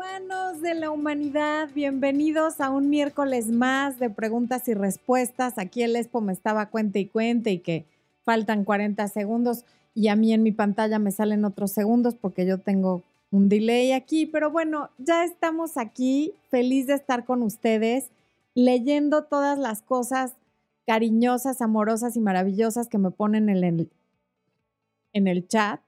humanos de la humanidad, bienvenidos a un miércoles más de preguntas y respuestas. Aquí el Expo me estaba cuente y cuente y que faltan 40 segundos y a mí en mi pantalla me salen otros segundos porque yo tengo un delay aquí, pero bueno, ya estamos aquí, feliz de estar con ustedes, leyendo todas las cosas cariñosas, amorosas y maravillosas que me ponen en el, en el chat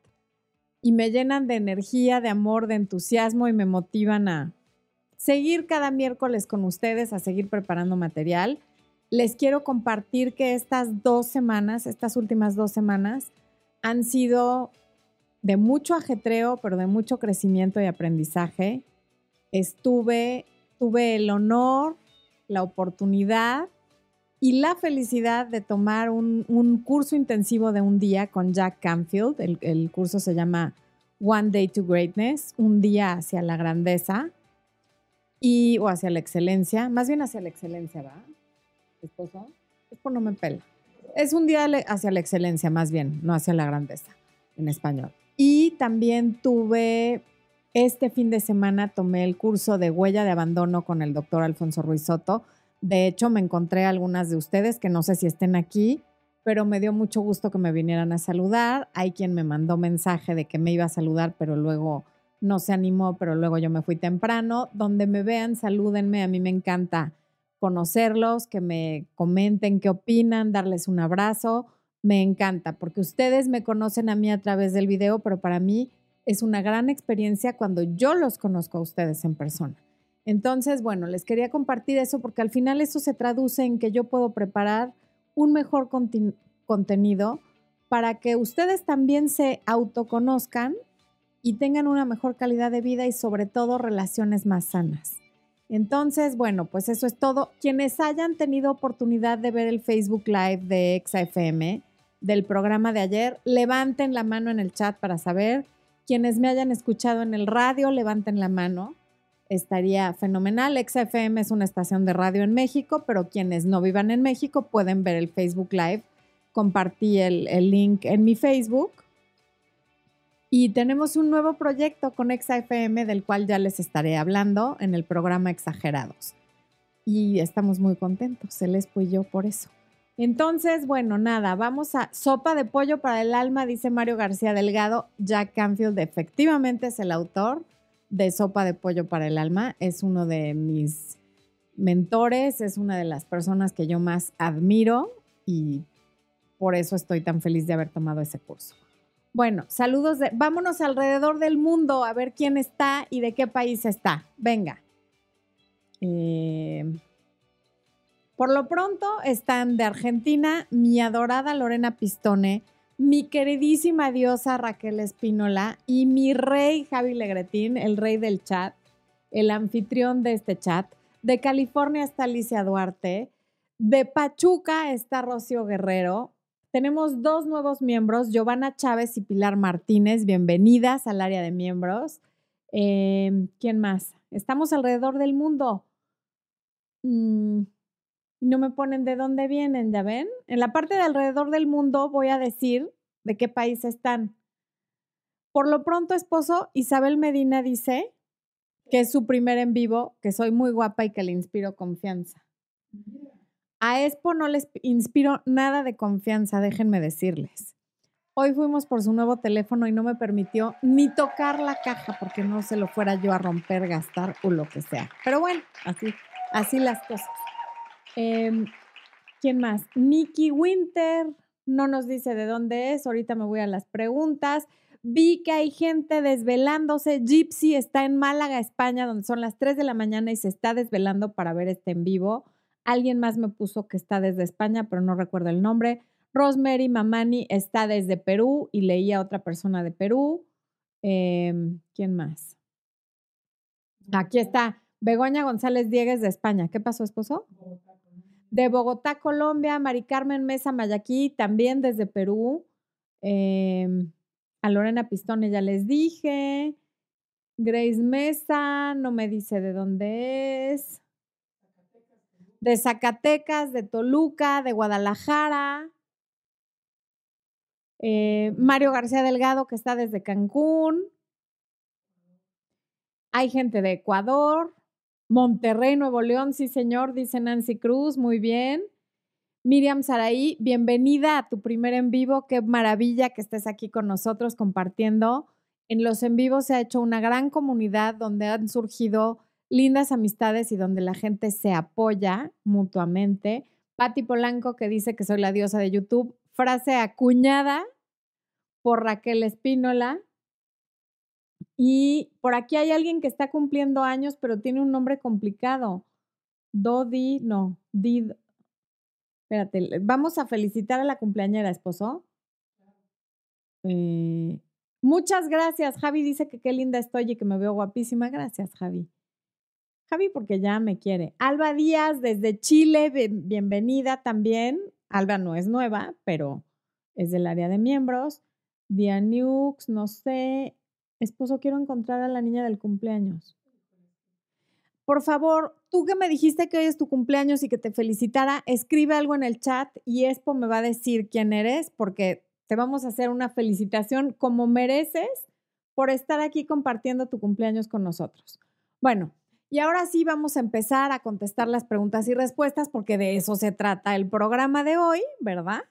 y me llenan de energía, de amor, de entusiasmo y me motivan a seguir cada miércoles con ustedes, a seguir preparando material. Les quiero compartir que estas dos semanas, estas últimas dos semanas, han sido de mucho ajetreo, pero de mucho crecimiento y aprendizaje. Estuve, tuve el honor, la oportunidad y la felicidad de tomar un, curso intensivo de un día con Jack Canfield. El, curso se llama One Day to Greatness, un día hacia la grandeza y, o hacia la excelencia, más bien hacia la excelencia, ¿va? Esposo, es por no me pela. Es un día hacia la excelencia, más bien, no hacia la grandeza, en español. Y también tuve, este fin de semana tomé el curso de huella de abandono con el doctor Alfonso Ruiz Soto. De hecho, me encontré algunas de ustedes que no sé si estén aquí, pero me dio mucho gusto que me vinieran a saludar. Hay quien me mandó mensaje de que me iba a saludar, pero luego no se animó, pero luego yo me fui temprano. Donde me vean, salúdenme. A mí me encanta conocerlos, que me comenten qué opinan, darles un abrazo me encanta porque ustedes me conocen a mí a través del video, pero para mí es una gran experiencia cuando yo los conozco a ustedes en persona. Entonces, bueno, les quería compartir eso porque al final eso se traduce en que yo puedo preparar un mejor contenido para que ustedes también se autoconozcan y tengan una mejor calidad de vida y sobre todo relaciones más sanas. Entonces, bueno, pues eso es todo. Quienes hayan tenido oportunidad de ver el Facebook Live de XFM, del programa de ayer, levanten la mano en el chat para saber. Quienes me hayan escuchado en el radio, levanten la mano. Estaría fenomenal. XFM es una estación de radio en México, pero quienes no vivan en México pueden ver el Facebook Live. Compartí el, el link en mi Facebook. Y tenemos un nuevo proyecto con XFM del cual ya les estaré hablando en el programa Exagerados. Y estamos muy contentos, el Espo y yo, por eso. Entonces, bueno, nada, vamos a sopa de pollo para el alma, dice Mario García Delgado. Jack Canfield efectivamente es el autor de Sopa de Pollo para el Alma. Es uno de mis mentores, es una de las personas que yo más admiro y por eso estoy tan feliz de haber tomado ese curso. Bueno, saludos de, vámonos alrededor del mundo a ver quién está y de qué país está. Venga. Eh, por lo pronto están de Argentina mi adorada Lorena Pistone, mi queridísima diosa Raquel Espínola y mi rey Javi Legretín, el rey del chat, el anfitrión de este chat. De California está Alicia Duarte. De Pachuca está Rocío Guerrero. Tenemos dos nuevos miembros, Giovanna Chávez y Pilar Martínez. Bienvenidas al área de miembros. Em, ¿Quién más? Estamos alrededor del mundo. Mm, y no me ponen de dónde vienen, ¿ya ven? En la parte de alrededor del mundo voy a decir de qué país están. Por lo pronto, esposo, Isabel Medina dice que es su primer en vivo, que soy muy guapa y que le inspiro confianza. A Expo no les inspiro nada de confianza, déjenme decirles. Hoy fuimos por su nuevo teléfono y no me permitió ni tocar la caja porque no se lo fuera yo a romper, gastar o lo que sea. Pero bueno, así, así las cosas. Em, ¿Quién más? Nikki Winter no nos dice de dónde es. Ahorita me voy a las preguntas. Vi que hay gente desvelándose. Gypsy está en Málaga, España, donde son las 3 de la mañana y se está desvelando para ver este en vivo. Alguien más me puso que está desde España, pero no recuerdo el nombre. Rosemary Mamani está desde Perú y leía a otra persona de Perú. Em, ¿Quién más? Aquí está Begoña González Diegues de España. ¿Qué pasó, esposo? De Bogotá, Colombia, Mari Carmen Mesa Mayaquí, también desde Perú. Em, a Lorena Pistone ya les dije. Grace Mesa, no me dice de dónde es. De Zacatecas, de Toluca, de Guadalajara. Eh, Mario García Delgado, que está desde Cancún. Hay gente de Ecuador, Monterrey, Nuevo León, sí señor, dice Nancy Cruz, muy bien. Miriam Saraí, bienvenida a tu primer en vivo. Qué maravilla que estés aquí con nosotros compartiendo. En los en vivos se ha hecho una gran comunidad donde han surgido lindas amistades y donde la gente se apoya mutuamente. Patti Polanco que dice que soy la diosa de YouTube. Frase acuñada por Raquel Espínola. Y por aquí hay alguien que está cumpliendo años, pero tiene un nombre complicado. Dodi, no, Did, Espérate, vamos a felicitar a la cumpleañera, esposo. Eh, muchas gracias. Javi dice que qué linda estoy y que me veo guapísima. Gracias, Javi. Javi, porque ya me quiere. Alba Díaz, desde Chile, bienvenida también. Alba no es nueva, pero es del área de miembros. Dianux, no sé. Esposo, quiero encontrar a la niña del cumpleaños por favor, tú que me dijiste que hoy es tu cumpleaños y que te felicitara, escribe algo en el chat y Expo me va a decir quién eres porque te vamos a hacer una felicitación como mereces por estar aquí compartiendo tu cumpleaños con nosotros. Bueno, y ahora sí vamos a empezar a contestar las preguntas y respuestas porque de eso se trata el programa de hoy, ¿verdad?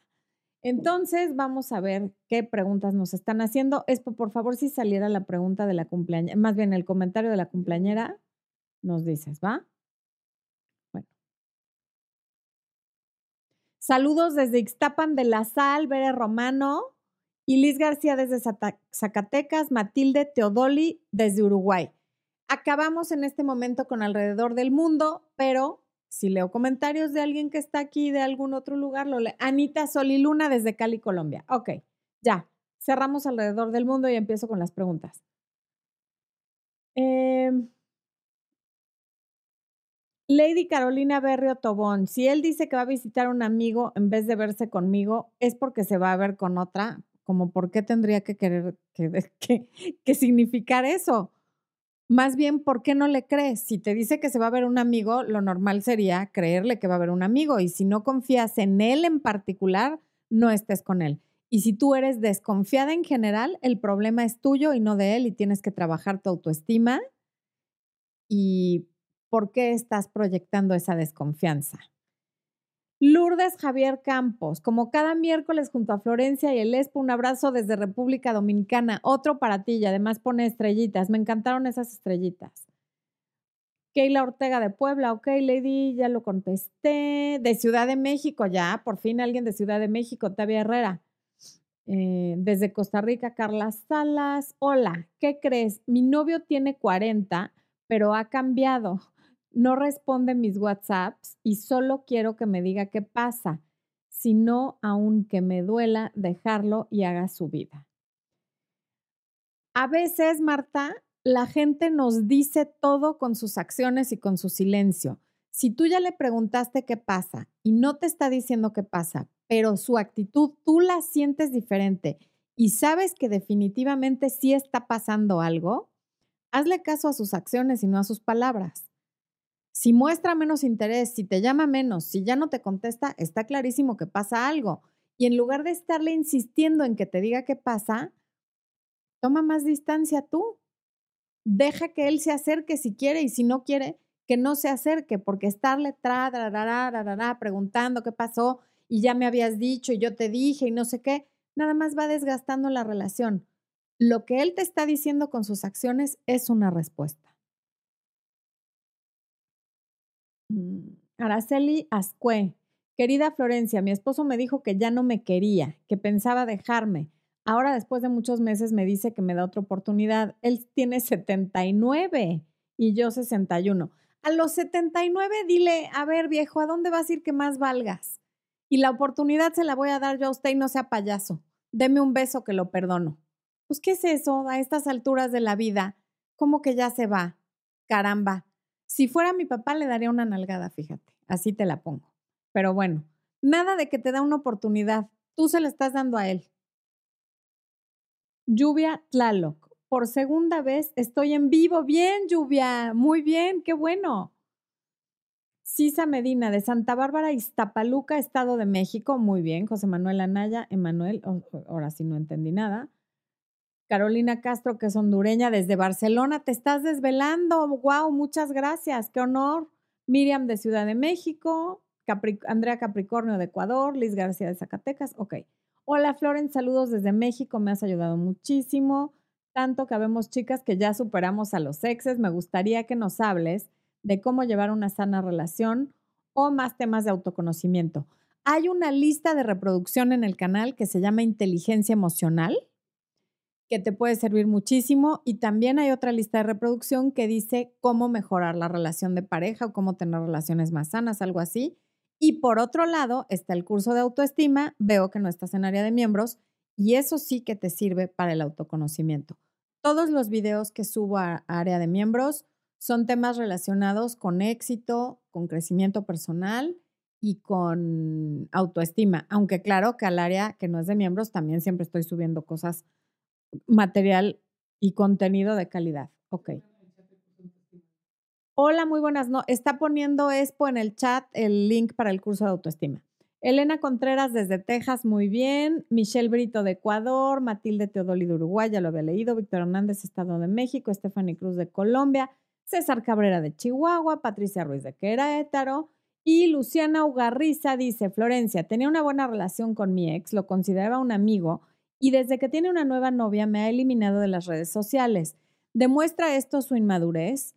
Entonces, vamos a ver qué preguntas nos están haciendo. Expo, por favor, si saliera la pregunta de la cumpleañera, más bien el comentario de la cumpleañera nos dices, ¿va? Bueno. Saludos desde Ixtapan de la Sal, Bere Romano, y Liz García desde Zacatecas, Matilde Teodoli desde Uruguay. Acabamos en este momento con alrededor del mundo, pero si leo comentarios de alguien que está aquí de algún otro lugar, lo leo. Anita Soliluna desde Cali, Colombia. Ok, ya. Cerramos alrededor del mundo y empiezo con las preguntas. Eh, Lady Carolina Berrio Tobón, si él dice que va a visitar a un amigo en vez de verse conmigo, es porque se va a ver con otra, como por qué tendría que querer que, que, significar eso. Más bien, ¿por qué no le crees? Si te dice que se va a ver un amigo, lo normal sería creerle que va a ver un amigo. Y si no confías en él en particular, no estés con él. Y si tú eres desconfiada en general, el problema es tuyo y no de él y tienes que trabajar tu autoestima y por qué estás proyectando esa desconfianza. Lourdes Javier Campos, como cada miércoles junto a Florencia y el Expo, un abrazo desde República Dominicana, otro para ti y además pone estrellitas, me encantaron esas estrellitas. Keila Ortega de Puebla, ok, Lady, ya lo contesté. De Ciudad de México, ya, por fin alguien de Ciudad de México, Tavia Herrera. Eh, desde Costa Rica, Carla Salas. Hola, ¿qué crees? Mi novio tiene 40, pero ha cambiado no responde mis WhatsApps y solo quiero que me diga qué pasa, sino aunque me duela dejarlo y haga su vida. A veces, Marta, la gente nos dice todo con sus acciones y con su silencio. Si tú ya le preguntaste qué pasa y no te está diciendo qué pasa, pero su actitud tú la sientes diferente y sabes que definitivamente sí está pasando algo, hazle caso a sus acciones y no a sus palabras. Si muestra menos interés, si te llama menos, si ya no te contesta, está clarísimo que pasa algo. Y en lugar de estarle insistiendo en que te diga qué pasa, toma más distancia tú. Deja que él se acerque si quiere y si no quiere, que no se acerque, porque estarle tra, preguntando qué pasó y ya me habías dicho y yo te dije y no sé qué, nada más va desgastando la relación. Lo que él te está diciendo con sus acciones es una respuesta. Araceli Ascue. Querida Florencia, mi esposo me dijo que ya no me quería, que pensaba dejarme. Ahora, después de muchos meses, me dice que me da otra oportunidad. Él tiene 79 y yo 61. A los 79, dile, a ver, viejo, ¿a dónde vas a ir que más valgas? Y la oportunidad se la voy a dar yo a usted y no sea payaso. Deme un beso que lo perdono. Pues, ¿qué es eso a estas alturas de la vida? ¿Cómo que ya se va? Caramba, si fuera mi papá, le daría una nalgada, fíjate, así te la pongo. Pero bueno, nada de que te da una oportunidad, tú se la estás dando a él. Lluvia Tlaloc, por segunda vez estoy en vivo. Bien, Lluvia, muy bien, qué bueno. Sisa Medina, de Santa Bárbara, Iztapaluca, Estado de México. Muy bien, José Manuel Anaya, Emanuel, ahora sí no entendí nada. Carolina Castro, que es hondureña desde Barcelona, te estás desvelando. ¡Wow! Muchas gracias. ¡Qué honor! Miriam de Ciudad de México, Andrea Capricornio de Ecuador, Liz García de Zacatecas. Ok. Hola, Floren, saludos desde México. Me has ayudado muchísimo. Tanto que vemos chicas que ya superamos a los exes. Me gustaría que nos hables de cómo llevar una sana relación o más temas de autoconocimiento. Hay una lista de reproducción en el canal que se llama Inteligencia Emocional que te puede servir muchísimo. Y también hay otra lista de reproducción que dice cómo mejorar la relación de pareja o cómo tener relaciones más sanas, algo así. Y por otro lado está el curso de autoestima. Veo que no estás en área de miembros y eso sí que te sirve para el autoconocimiento. Todos los videos que subo a área de miembros son temas relacionados con éxito, con crecimiento personal y con autoestima. Aunque claro que al área que no es de miembros también siempre estoy subiendo cosas material y contenido de calidad. Ok. Hola, muy buenas. No, está poniendo Expo en el chat el link para el curso de autoestima. Elena Contreras desde Texas, muy bien. Michelle Brito de Ecuador, Matilde Teodoli de Uruguay, ya lo había leído. Víctor Hernández, Estado de México. Stephanie Cruz de Colombia. César Cabrera de Chihuahua. Patricia Ruiz de Querétaro. Y Luciana Ugarriza dice, Florencia, tenía una buena relación con mi ex, lo consideraba un amigo, y desde que tiene una nueva novia me ha eliminado de las redes sociales. ¿Demuestra esto su inmadurez?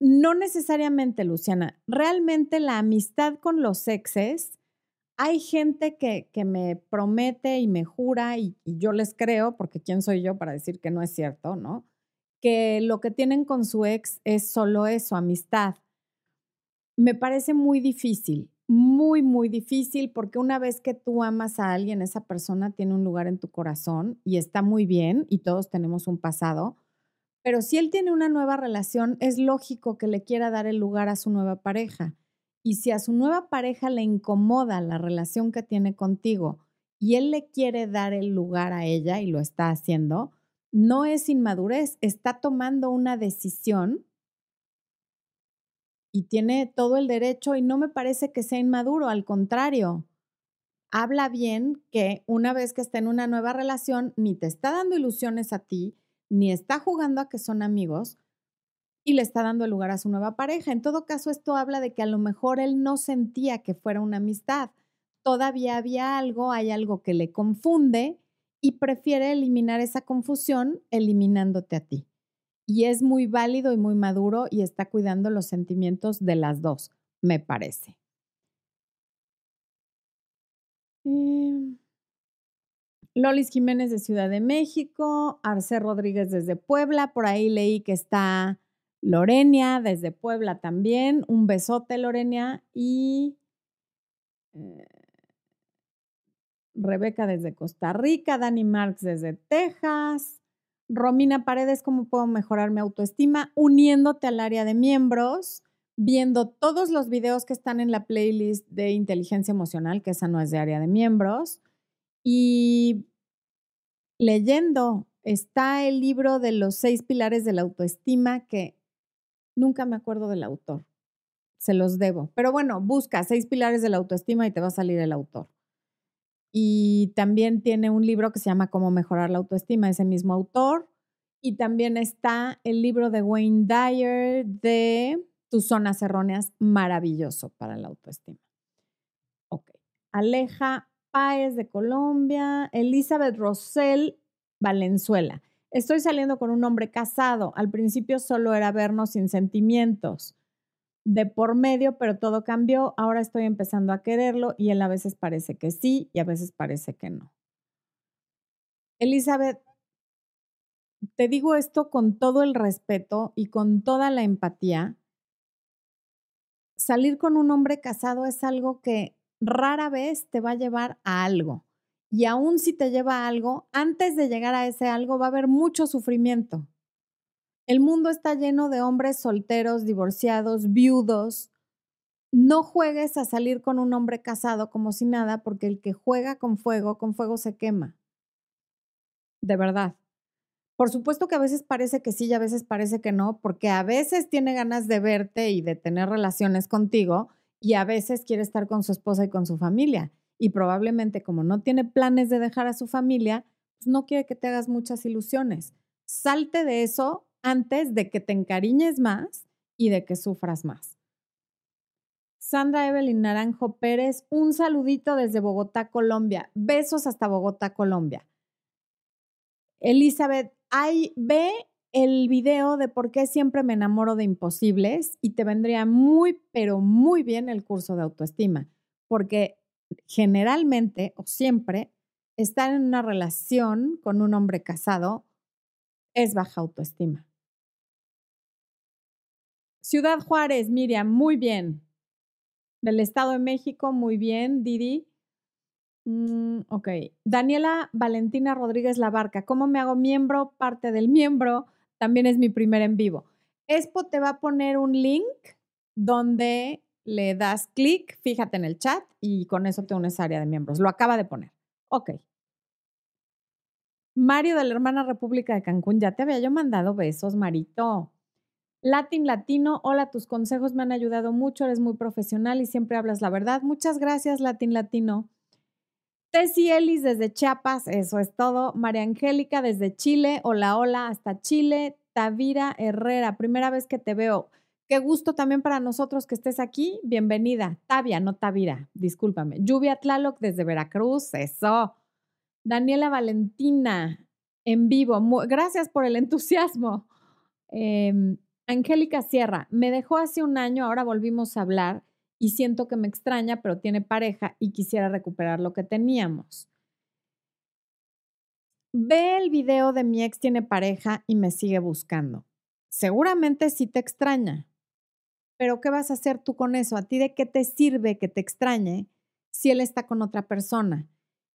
No necesariamente, Luciana. Realmente la amistad con los exes, hay gente que, que me promete y me jura, y, y yo les creo, porque quién soy yo para decir que no es cierto, ¿no? Que lo que tienen con su ex es solo eso, amistad. Me parece muy difícil muy, muy difícil porque una vez que tú amas a alguien, esa persona tiene un lugar en tu corazón y está muy bien y todos tenemos un pasado, pero si él tiene una nueva relación, es lógico que le quiera dar el lugar a su nueva pareja. Y si a su nueva pareja le incomoda la relación que tiene contigo y él le quiere dar el lugar a ella y lo está haciendo, no es inmadurez, está tomando una decisión y tiene todo el derecho y no me parece que sea inmaduro, al contrario, habla bien que una vez que está en una nueva relación, ni te está dando ilusiones a ti, ni está jugando a que son amigos y le está dando lugar a su nueva pareja. En todo caso, esto habla de que a lo mejor él no sentía que fuera una amistad. Todavía había algo, hay algo que le confunde y prefiere eliminar esa confusión eliminándote a ti y es muy válido y muy maduro y está cuidando los sentimientos de las dos, me parece. Em, Lolis Jiménez de Ciudad de México, Arce Rodríguez desde Puebla, por ahí leí que está Lorenia desde Puebla también, un besote Lorenia y eh, Rebeca desde Costa Rica, Dani Marx desde Texas, Romina Paredes, ¿cómo puedo mejorar mi autoestima? Uniéndote al área de miembros, viendo todos los videos que están en la playlist de inteligencia emocional, que esa no es de área de miembros, y leyendo. Está el libro de los seis pilares de la autoestima, que nunca me acuerdo del autor. Se los debo. Pero bueno, busca seis pilares de la autoestima y te va a salir el autor. Y también tiene un libro que se llama Cómo mejorar la autoestima, ese mismo autor. Y también está el libro de Wayne Dyer de Tus zonas erróneas, maravilloso para la autoestima. Ok. Aleja Páez de Colombia, Elizabeth Rosell Valenzuela. Estoy saliendo con un hombre casado. Al principio solo era vernos sin sentimientos de por medio, pero todo cambió. Ahora estoy empezando a quererlo y él a veces parece que sí y a veces parece que no. Elizabeth, te digo esto con todo el respeto y con toda la empatía. Salir con un hombre casado es algo que rara vez te va a llevar a algo. Y aún si te lleva a algo, antes de llegar a ese algo va a haber mucho sufrimiento. El mundo está lleno de hombres solteros, divorciados, viudos. No juegues a salir con un hombre casado como si nada, porque el que juega con fuego, con fuego se quema. De verdad. Por supuesto que a veces parece que sí y a veces parece que no, porque a veces tiene ganas de verte y de tener relaciones contigo y a veces quiere estar con su esposa y con su familia. Y probablemente como no tiene planes de dejar a su familia, pues, no quiere que te hagas muchas ilusiones. Salte de eso antes de que te encariñes más y de que sufras más. Sandra Evelyn Naranjo Pérez, un saludito desde Bogotá, Colombia. Besos hasta Bogotá, Colombia. Elizabeth, ahí ve el video de por qué siempre me enamoro de imposibles y te vendría muy, pero muy bien el curso de autoestima, porque generalmente o siempre estar en una relación con un hombre casado es baja autoestima. Ciudad Juárez, Miriam, muy bien. Del Estado de México, muy bien. Didi. Mm, ok. Daniela Valentina Rodríguez Labarca, ¿cómo me hago miembro? Parte del miembro. También es mi primer en vivo. Expo te va a poner un link donde le das clic, fíjate en el chat y con eso te unes a área de miembros. Lo acaba de poner. Ok. Mario de la hermana República de Cancún, ya te había yo mandado besos, Marito. Latin Latino, hola, tus consejos me han ayudado mucho, eres muy profesional y siempre hablas la verdad. Muchas gracias, Latin Latino. Tessy Ellis desde Chiapas, eso es todo. María Angélica desde Chile, hola, hola, hasta Chile. Tavira Herrera, primera vez que te veo. Qué gusto también para nosotros que estés aquí. Bienvenida. Tavia, no Tavira, discúlpame. Lluvia Tlaloc desde Veracruz, eso. Daniela Valentina, en vivo. gracias por el entusiasmo. Em, Angélica Sierra, me dejó hace un año, ahora volvimos a hablar y siento que me extraña, pero tiene pareja y quisiera recuperar lo que teníamos. Ve el video de mi ex tiene pareja y me sigue buscando. Seguramente sí te extraña, pero ¿qué vas a hacer tú con eso? ¿A ti de qué te sirve que te extrañe si él está con otra persona?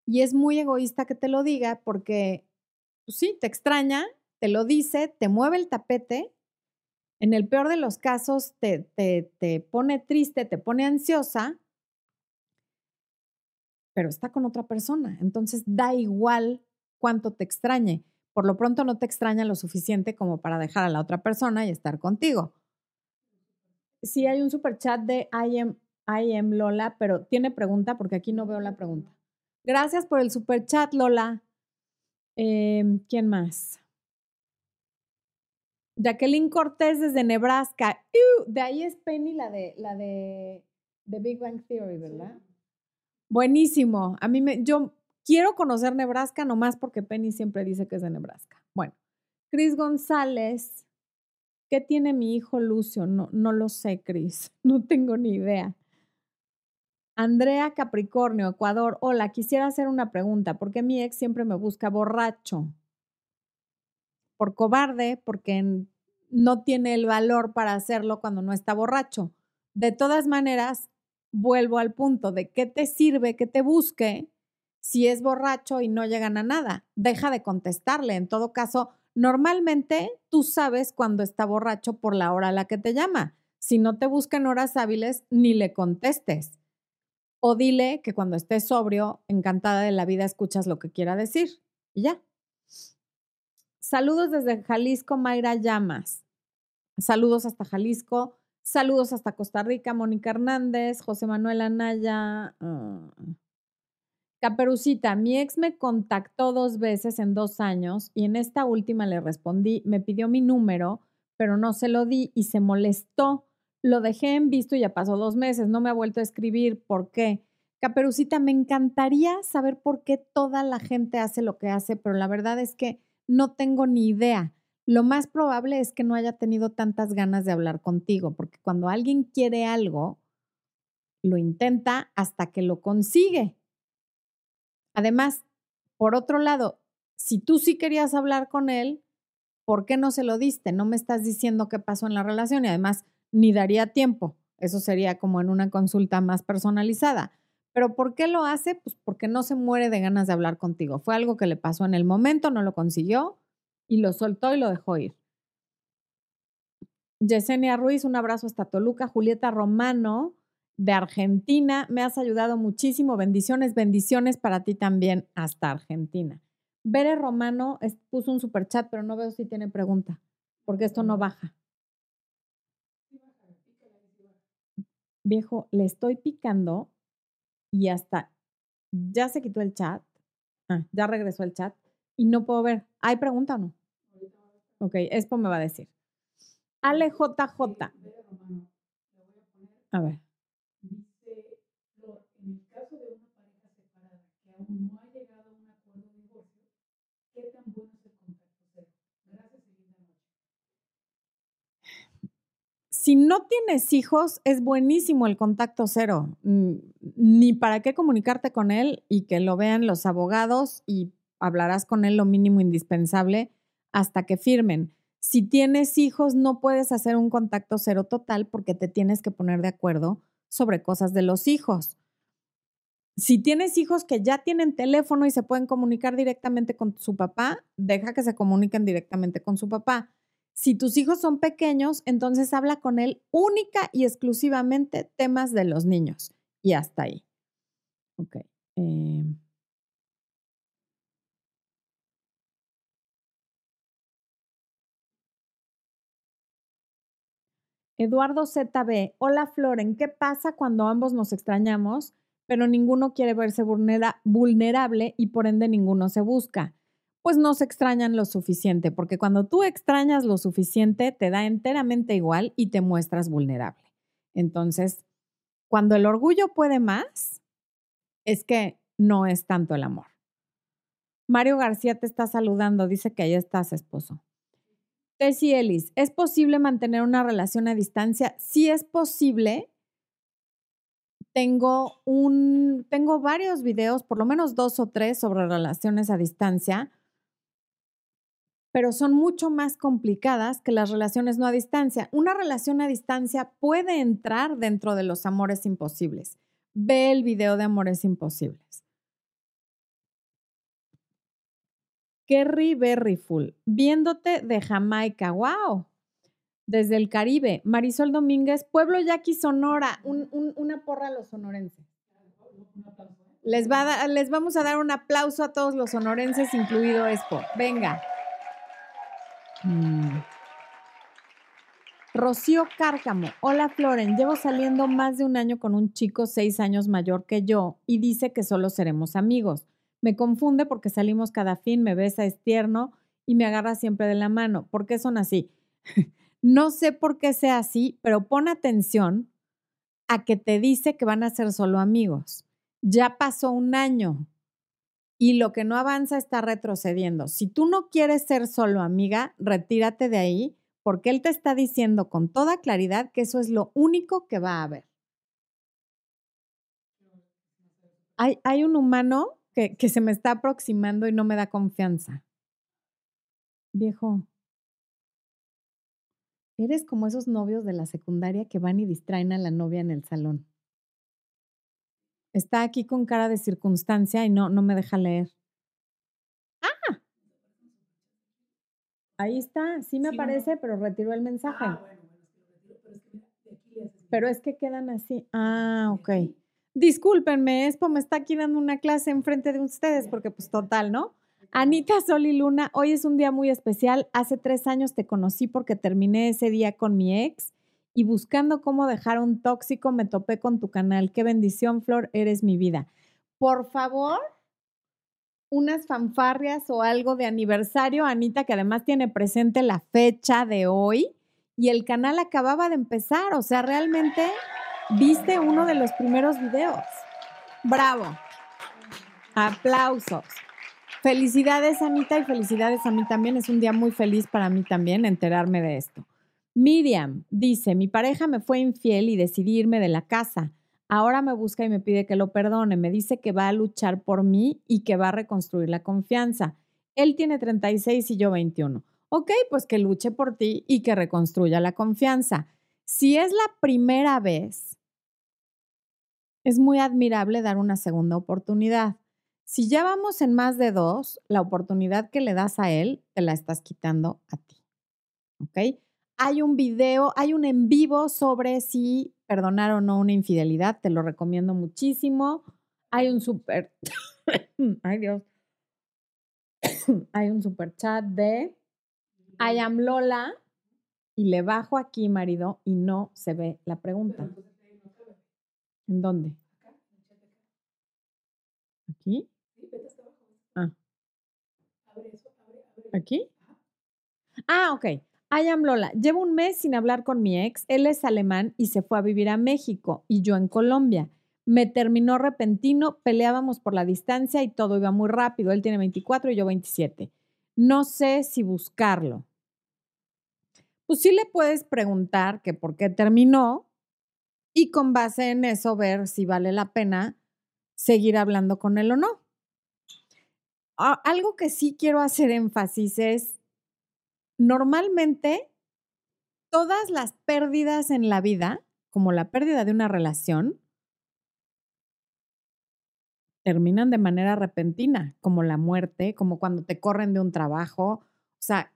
Y es muy egoísta que te lo diga porque, pues sí, te extraña, te lo dice, te mueve el tapete en el peor de los casos te, te, pone triste, te pone ansiosa, pero está con otra persona. Entonces da igual cuánto te extrañe. Por lo pronto no te extraña lo suficiente como para dejar a la otra persona y estar contigo. Sí, hay un super chat de I am, I am Lola, pero tiene pregunta porque aquí no veo la pregunta. Gracias por el super chat, Lola. Em, ¿Quién más? Jacqueline Cortés desde Nebraska. de ahí es Penny, la de, la de, Big Bang Theory, ¿verdad? Buenísimo. A mí me, yo quiero conocer Nebraska nomás porque Penny siempre dice que es de Nebraska. Bueno, Cris González. ¿Qué tiene mi hijo Lucio? No, no lo sé, Cris. No tengo ni idea. Andrea Capricornio, Ecuador. Hola, quisiera hacer una pregunta. ¿Por qué mi ex siempre me busca borracho? Por cobarde, porque no tiene el valor para hacerlo cuando no está borracho. De todas maneras, vuelvo al punto de qué te sirve que te busque si es borracho y no llegan a nada. Deja de contestarle. En todo caso, normalmente tú sabes cuando está borracho por la hora a la que te llama. Si no te busca en horas hábiles, ni le contestes. O dile que cuando estés sobrio, encantada de la vida, escuchas lo que quiera decir. Y ya. Saludos desde Jalisco, Mayra Llamas. Saludos hasta Jalisco. Saludos hasta Costa Rica, Mónica Hernández, José Manuel Anaya. Ah. Caperucita, mi ex me contactó dos veces en dos años y en esta última le respondí, me pidió mi número, pero no se lo di y se molestó. Lo dejé en visto y ya pasó dos meses, no me ha vuelto a escribir. ¿Por qué? Caperucita, me encantaría saber por qué toda la gente hace lo que hace, pero la verdad es que no tengo ni idea. Lo más probable es que no haya tenido tantas ganas de hablar contigo, porque cuando alguien quiere algo, lo intenta hasta que lo consigue. Además, por otro lado, si tú sí querías hablar con él, ¿por qué no se lo diste? No me estás diciendo qué pasó en la relación y además ni daría tiempo. Eso sería como en una consulta más personalizada. Pero ¿por qué lo hace? Pues porque no se muere de ganas de hablar contigo. Fue algo que le pasó en el momento, no lo consiguió y lo soltó y lo dejó ir. Yesenia Ruiz, un abrazo hasta Toluca. Julieta Romano, de Argentina, me has ayudado muchísimo. Bendiciones, bendiciones para ti también hasta Argentina. Bere Romano puso un super chat, pero no veo si tiene pregunta, porque esto no baja. Viejo, le estoy picando y hasta ya se quitó el chat, ah, ya regresó el chat y no puedo ver. ¿Hay pregunta o no? Ok, Expo me va a decir. Ale JJ. A ver. Si no tienes hijos, es buenísimo el contacto cero. Mm, ni para qué comunicarte con él y que lo vean los abogados y hablarás con él lo mínimo indispensable hasta que firmen. Si tienes hijos, no puedes hacer un contacto cero total porque te tienes que poner de acuerdo sobre cosas de los hijos. Si tienes hijos que ya tienen teléfono y se pueden comunicar directamente con su papá, deja que se comuniquen directamente con su papá. Si tus hijos son pequeños, entonces habla con él única y exclusivamente temas de los niños. Y hasta ahí. Ok. Em. Eduardo ZB, hola Floren, ¿qué pasa cuando ambos nos extrañamos, pero ninguno quiere verse vulnerable y por ende ninguno se busca? Pues no se extrañan lo suficiente, porque cuando tú extrañas lo suficiente, te da enteramente igual y te muestras vulnerable. Entonces, cuando el orgullo puede más, es que no es tanto el amor. Mario García te está saludando, dice que ahí estás, esposo. Tessie Ellis, ¿es posible mantener una relación a distancia? Sí es posible. Tengo un, tengo varios videos, por lo menos dos o tres sobre relaciones a distancia pero son mucho más complicadas que las relaciones no a distancia. Una relación a distancia puede entrar dentro de los amores imposibles. Ve el video de Amores Imposibles. Kerry Berryful, viéndote de Jamaica. ¡Wow! Desde el Caribe. Marisol Domínguez, Pueblo Yaqui, Sonora. una porra a los sonorenses. Les, les vamos a dar un aplauso a todos los sonorenses, incluido Expo. Venga. Mm. Rocío Cárcamo, hola Floren, llevo saliendo más de un año con un chico seis años mayor que yo y dice que solo seremos amigos. Me confunde porque salimos cada fin, me besa, es tierno y me agarra siempre de la mano. ¿Por qué son así? no sé por qué sea así, pero pon atención a que te dice que van a ser solo amigos. Ya pasó un año, y lo que no avanza está retrocediendo. Si tú no quieres ser solo amiga, retírate de ahí porque él te está diciendo con toda claridad que eso es lo único que va a haber. Hay, hay un humano que, que se me está aproximando y no me da confianza. Viejo, eres como esos novios de la secundaria que van y distraen a la novia en el salón. Está aquí con cara de circunstancia y no, no me deja leer. ¡Ah! Ahí está, sí me aparece, pero retiró el mensaje. Ah, pero es que quedan así. Ah, ok. Discúlpenme, Expo me está aquí dando una clase enfrente de ustedes, porque pues total, ¿no? Anita Sol y Luna, hoy es un día muy especial. Hace tres años te conocí porque terminé ese día con mi ex y buscando cómo dejar un tóxico me topé con tu canal. Qué bendición, Flor, eres mi vida. Por favor, unas fanfarrias o algo de aniversario, Anita, que además tiene presente la fecha de hoy y el canal acababa de empezar, o sea, realmente viste uno de los primeros videos. Bravo. Aplausos. Felicidades, Anita, y felicidades a mí también. Es un día muy feliz para mí también enterarme de esto. Miriam dice, mi pareja me fue infiel y decidí irme de la casa. Ahora me busca y me pide que lo perdone. Me dice que va a luchar por mí y que va a reconstruir la confianza. Él tiene 36 y yo 21. Ok, pues que luche por ti y que reconstruya la confianza. Si es la primera vez, es muy admirable dar una segunda oportunidad. Si ya vamos en más de dos, la oportunidad que le das a él, te la estás quitando a ti. ¿Ok? Hay un video, hay un en vivo sobre si perdonar o no una infidelidad, te lo recomiendo muchísimo. Hay un super, ay Dios, hay un super chat de I am Lola y le bajo aquí, marido, y no se ve la pregunta. ¿En dónde? ¿Aquí? Ah. ¿Aquí? Ah, ok. I am Lola. Llevo un mes sin hablar con mi ex. Él es alemán y se fue a vivir a México y yo en Colombia. Me terminó repentino, peleábamos por la distancia y todo iba muy rápido. Él tiene 24 y yo 27. No sé si buscarlo. Pues sí le puedes preguntar que por qué terminó y con base en eso ver si vale la pena seguir hablando con él o no. Algo que sí quiero hacer énfasis es normalmente todas las pérdidas en la vida, como la pérdida de una relación, terminan de manera repentina, como la muerte, como cuando te corren de un trabajo. O sea,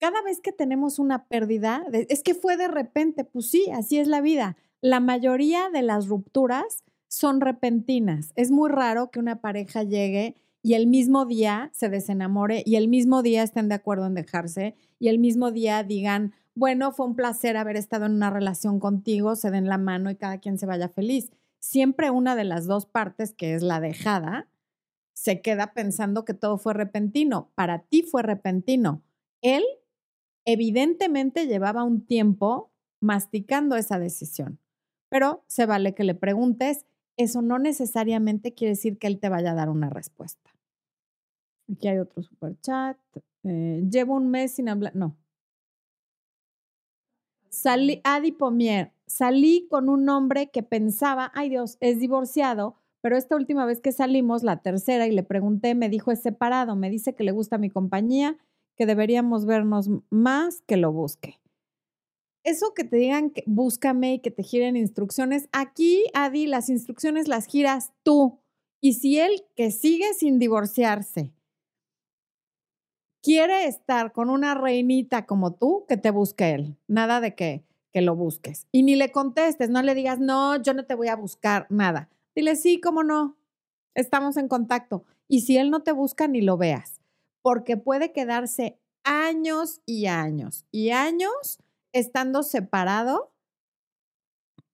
cada vez que tenemos una pérdida, es que fue de repente, pues sí, así es la vida. La mayoría de las rupturas son repentinas. Es muy raro que una pareja llegue y el mismo día se desenamore y el mismo día estén de acuerdo en dejarse y el mismo día digan, bueno, fue un placer haber estado en una relación contigo, se den la mano y cada quien se vaya feliz. Siempre una de las dos partes, que es la dejada, se queda pensando que todo fue repentino. Para ti fue repentino. Él evidentemente llevaba un tiempo masticando esa decisión, pero se vale que le preguntes eso no necesariamente quiere decir que él te vaya a dar una respuesta. Aquí hay otro super chat. Eh, llevo un mes sin hablar. No. Salí, Adi Pomier, salí con un hombre que pensaba, ay Dios, es divorciado, pero esta última vez que salimos, la tercera, y le pregunté, me dijo, es separado, me dice que le gusta mi compañía, que deberíamos vernos más, que lo busque eso que te digan que búscame y que te giren instrucciones, aquí, Adi, las instrucciones las giras tú. Y si él que sigue sin divorciarse quiere estar con una reinita como tú, que te busque él. Nada de que, que lo busques. Y ni le contestes, no le digas, no, yo no te voy a buscar, nada. Dile, sí, cómo no, estamos en contacto. Y si él no te busca, ni lo veas, porque puede quedarse años y años y años estando separado,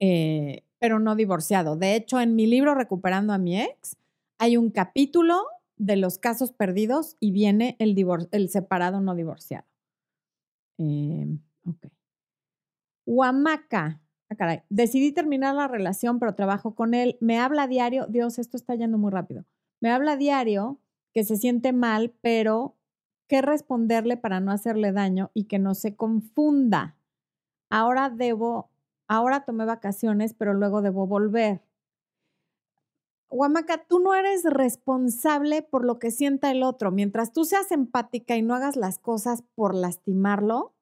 eh, pero no divorciado. De hecho, en mi libro Recuperando a mi ex, hay un capítulo de los casos perdidos y viene el, el separado no divorciado. Eh, ok. Huamaca. Ah, caray. Decidí terminar la relación, pero trabajo con él. Me habla diario. Dios, esto está yendo muy rápido. Me habla diario que se siente mal, pero qué responderle para no hacerle daño y que no se confunda ahora debo, ahora tomé vacaciones, pero luego debo volver. Guamaca, tú no eres responsable por lo que sienta el otro. Mientras tú seas empática y no hagas las cosas por lastimarlo,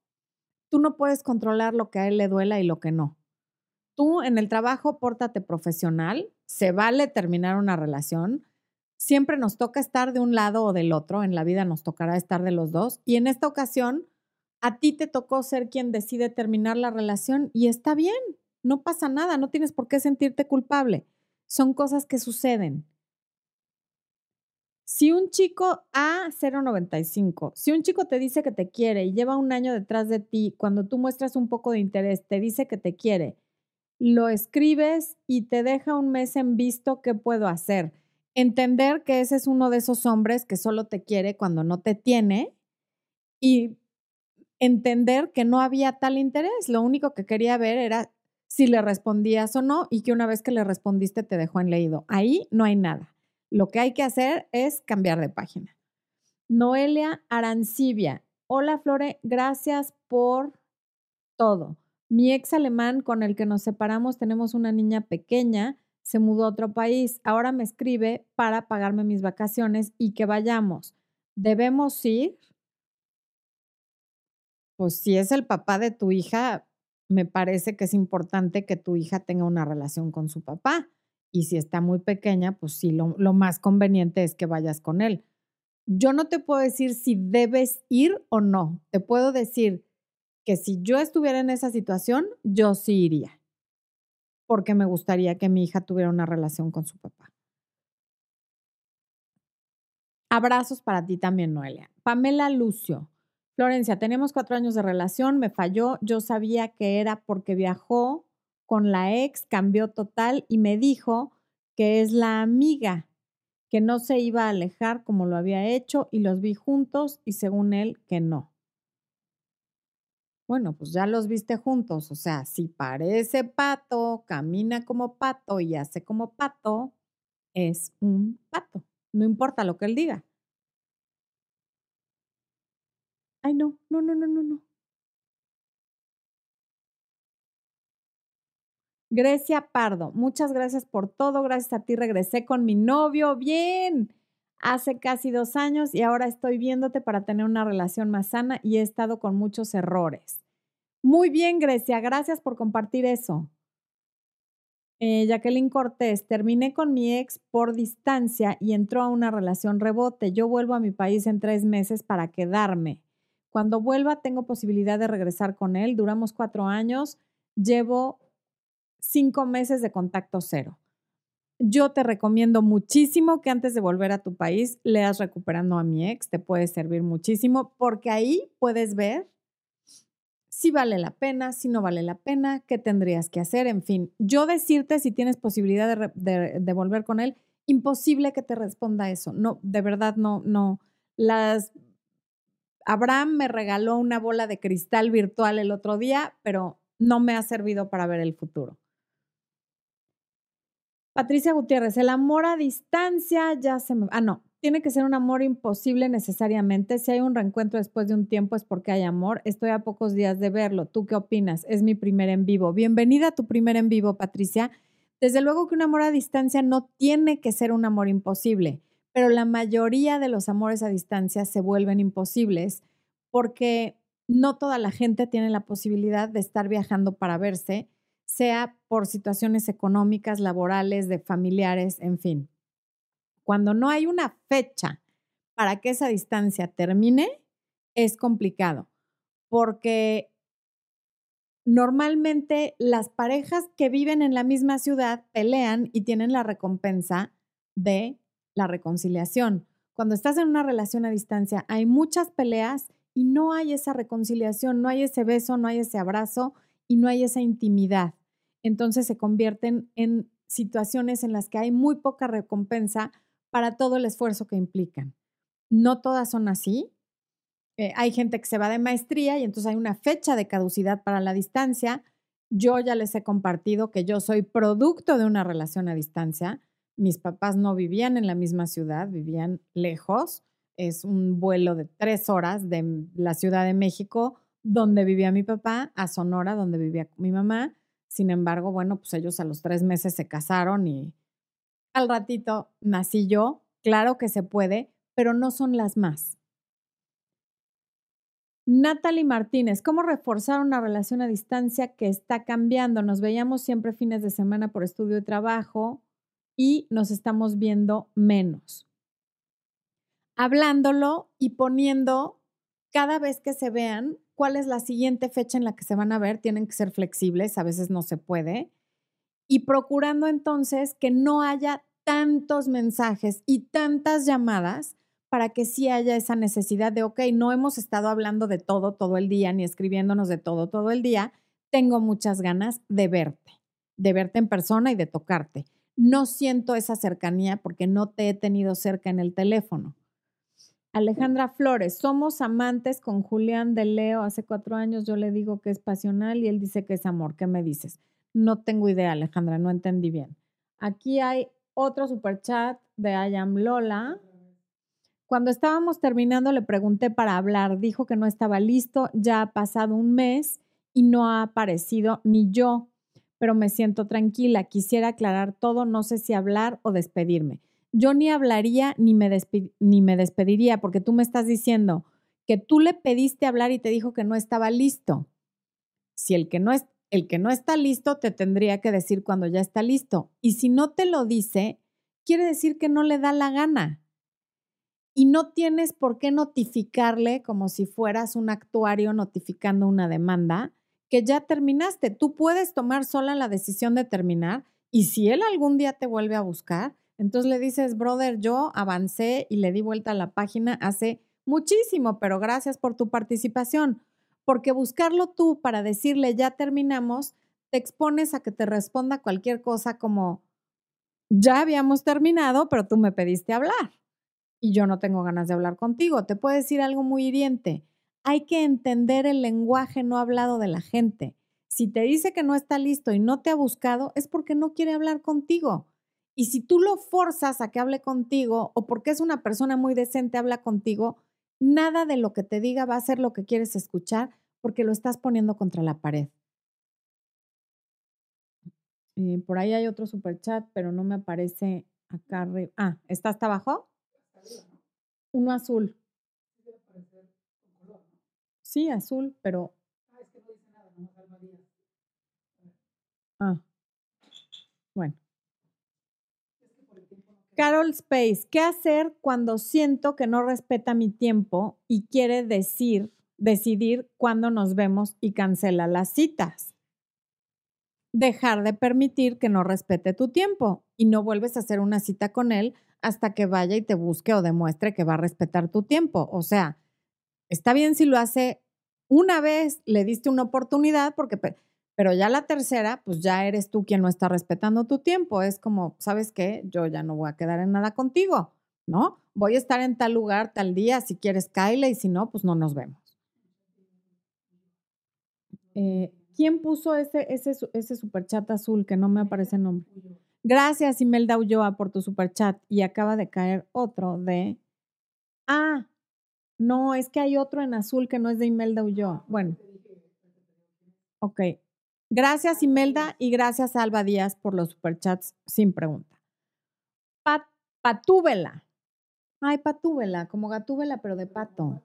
tú no puedes controlar lo que a él le duela y lo que no. Tú en el trabajo pórtate profesional, se vale terminar una relación. Siempre nos toca estar de un lado o del otro, en la vida nos tocará estar de los dos. Y en esta ocasión, a ti te tocó ser quien decide terminar la relación y está bien, no pasa nada, no tienes por qué sentirte culpable. Son cosas que suceden. Si un chico A095, si un chico te dice que te quiere y lleva un año detrás de ti, cuando tú muestras un poco de interés, te dice que te quiere, lo escribes y te deja un mes en visto, ¿qué puedo hacer? Entender que ese es uno de esos hombres que solo te quiere cuando no te tiene y entender que no había tal interés. Lo único que quería ver era si le respondías o no y que una vez que le respondiste te dejó en leído. Ahí no hay nada. Lo que hay que hacer es cambiar de página. Noelia Arancibia. Hola Flore, gracias por todo. Mi ex alemán con el que nos separamos tenemos una niña pequeña, se mudó a otro país. Ahora me escribe para pagarme mis vacaciones y que vayamos. ¿Debemos ir? pues si es el papá de tu hija, me parece que es importante que tu hija tenga una relación con su papá. Y si está muy pequeña, pues sí, lo, más conveniente es que vayas con él. Yo no te puedo decir si debes ir o no. Te puedo decir que si yo estuviera en esa situación, yo sí iría. Porque me gustaría que mi hija tuviera una relación con su papá. Abrazos para ti también, Noelia. Pamela Lucio. Florencia, tenemos cuatro años de relación, me falló, yo sabía que era porque viajó con la ex, cambió total y me dijo que es la amiga que no se iba a alejar como lo había hecho y los vi juntos y según él que no. Bueno, pues ya los viste juntos, o sea, si parece pato, camina como pato y hace como pato, es un pato, no importa lo que él diga. Ay, no, no, no, no, no, no. Grecia Pardo, muchas gracias por todo, gracias a ti regresé con mi novio, bien, hace casi dos años y ahora estoy viéndote para tener una relación más sana y he estado con muchos errores. Muy bien, Grecia, gracias por compartir eso. Eh, Jacqueline Cortés, terminé con mi ex por distancia y entró a una relación rebote. Yo vuelvo a mi país en tres meses para quedarme. Cuando vuelva tengo posibilidad de regresar con él. Duramos cuatro años. Llevo cinco meses de contacto cero. Yo te recomiendo muchísimo que antes de volver a tu país leas Recuperando a mi ex, te puede servir muchísimo porque ahí puedes ver si vale la pena, si no vale la pena, qué tendrías que hacer, en fin. Yo decirte si tienes posibilidad de, volver con él, imposible que te responda eso. No, de verdad no, no. Las Abraham me regaló una bola de cristal virtual el otro día, pero no me ha servido para ver el futuro. Patricia Gutiérrez, el amor a distancia ya se me... Ah, no, tiene que ser un amor imposible necesariamente. Si hay un reencuentro después de un tiempo es porque hay amor. Estoy a pocos días de verlo. ¿Tú qué opinas? Es mi primer en vivo. Bienvenida a tu primer en vivo, Patricia. Desde luego que un amor a distancia no tiene que ser un amor imposible, pero la mayoría de los amores a distancia se vuelven imposibles porque no toda la gente tiene la posibilidad de estar viajando para verse sea por situaciones económicas, laborales, de familiares, en fin. Cuando no hay una fecha para que esa distancia termine, es complicado, porque normalmente las parejas que viven en la misma ciudad pelean y tienen la recompensa de la reconciliación. Cuando estás en una relación a distancia, hay muchas peleas y no hay esa reconciliación, no hay ese beso, no hay ese abrazo y no hay esa intimidad entonces se convierten en situaciones en las que hay muy poca recompensa para todo el esfuerzo que implican. No todas son así. Eh, hay gente que se va de maestría y entonces hay una fecha de caducidad para la distancia. Yo ya les he compartido que yo soy producto de una relación a distancia. Mis papás no vivían en la misma ciudad, vivían lejos. Es un vuelo de tres horas de la Ciudad de México, donde vivía mi papá, a Sonora, donde vivía mi mamá sin embargo, bueno, pues ellos a los tres meses se casaron y al ratito nací yo. Claro que se puede, pero no son las más. Natalie Martínez, ¿cómo reforzar una relación a distancia que está cambiando? Nos veíamos siempre fines de semana por estudio y trabajo y nos estamos viendo menos. Hablándolo y poniendo cada vez que se vean cuál es la siguiente fecha en la que se van a ver, tienen que ser flexibles, a veces no se puede, y procurando entonces que no haya tantos mensajes y tantas llamadas para que sí haya esa necesidad de, ok, no hemos estado hablando de todo todo el día ni escribiéndonos de todo todo el día, tengo muchas ganas de verte, de verte en persona y de tocarte. No siento esa cercanía porque no te he tenido cerca en el teléfono. Alejandra Flores, somos amantes con Julián de Leo. Hace cuatro años yo le digo que es pasional y él dice que es amor. ¿Qué me dices? No tengo idea, Alejandra, no entendí bien. Aquí hay otro super chat de Ayam Lola. Cuando estábamos terminando le pregunté para hablar. Dijo que no estaba listo. Ya ha pasado un mes y no ha aparecido ni yo, pero me siento tranquila. Quisiera aclarar todo. No sé si hablar o despedirme yo ni hablaría ni me, ni me despediría, porque tú me estás diciendo que tú le pediste hablar y te dijo que no estaba listo. Si el que no, es, el que no está listo te tendría que decir cuando ya está listo. Y si no te lo dice, quiere decir que no le da la gana. Y no tienes por qué notificarle como si fueras un actuario notificando una demanda que ya terminaste. Tú puedes tomar sola la decisión de terminar y si él algún día te vuelve a buscar, entonces le dices, brother, yo avancé y le di vuelta a la página hace muchísimo, pero gracias por tu participación. Porque buscarlo tú para decirle, ya terminamos, te expones a que te responda cualquier cosa como, ya habíamos terminado, pero tú me pediste hablar y yo no tengo ganas de hablar contigo. Te puedo decir algo muy hiriente. Hay que entender el lenguaje no hablado de la gente. Si te dice que no está listo y no te ha buscado, es porque no quiere hablar contigo. Y si tú lo forzas a que hable contigo o porque es una persona muy decente habla contigo, nada de lo que te diga va a ser lo que quieres escuchar porque lo estás poniendo contra la pared. Eh, por ahí hay otro super chat, pero no me aparece acá arriba. Ah, ¿está hasta abajo? Uno azul. Sí, azul, pero. Ah, bueno. Carol Space, ¿qué hacer cuando siento que no respeta mi tiempo y quiere decir, decidir cuándo nos vemos y cancela las citas? Dejar de permitir que no respete tu tiempo y no vuelves a hacer una cita con él hasta que vaya y te busque o demuestre que va a respetar tu tiempo. O sea, está bien si lo hace una vez, le diste una oportunidad, porque pero ya la tercera, pues ya eres tú quien no está respetando tu tiempo. Es como, ¿sabes qué? Yo ya no voy a quedar en nada contigo, ¿no? Voy a estar en tal lugar, tal día, si quieres, Kyle, y si no, pues no nos vemos. Eh, ¿Quién puso ese, ese, ese superchat azul que no me aparece el nombre? Gracias, Imelda Ulloa, por tu superchat. Y acaba de caer otro de. Ah, no, es que hay otro en azul que no es de Imelda Ulloa. Bueno. Ok, Gracias, Imelda, y gracias, Alba Díaz, por los superchats sin pregunta. patúbela. Ay, patúbela, como gatúbela, pero de pato.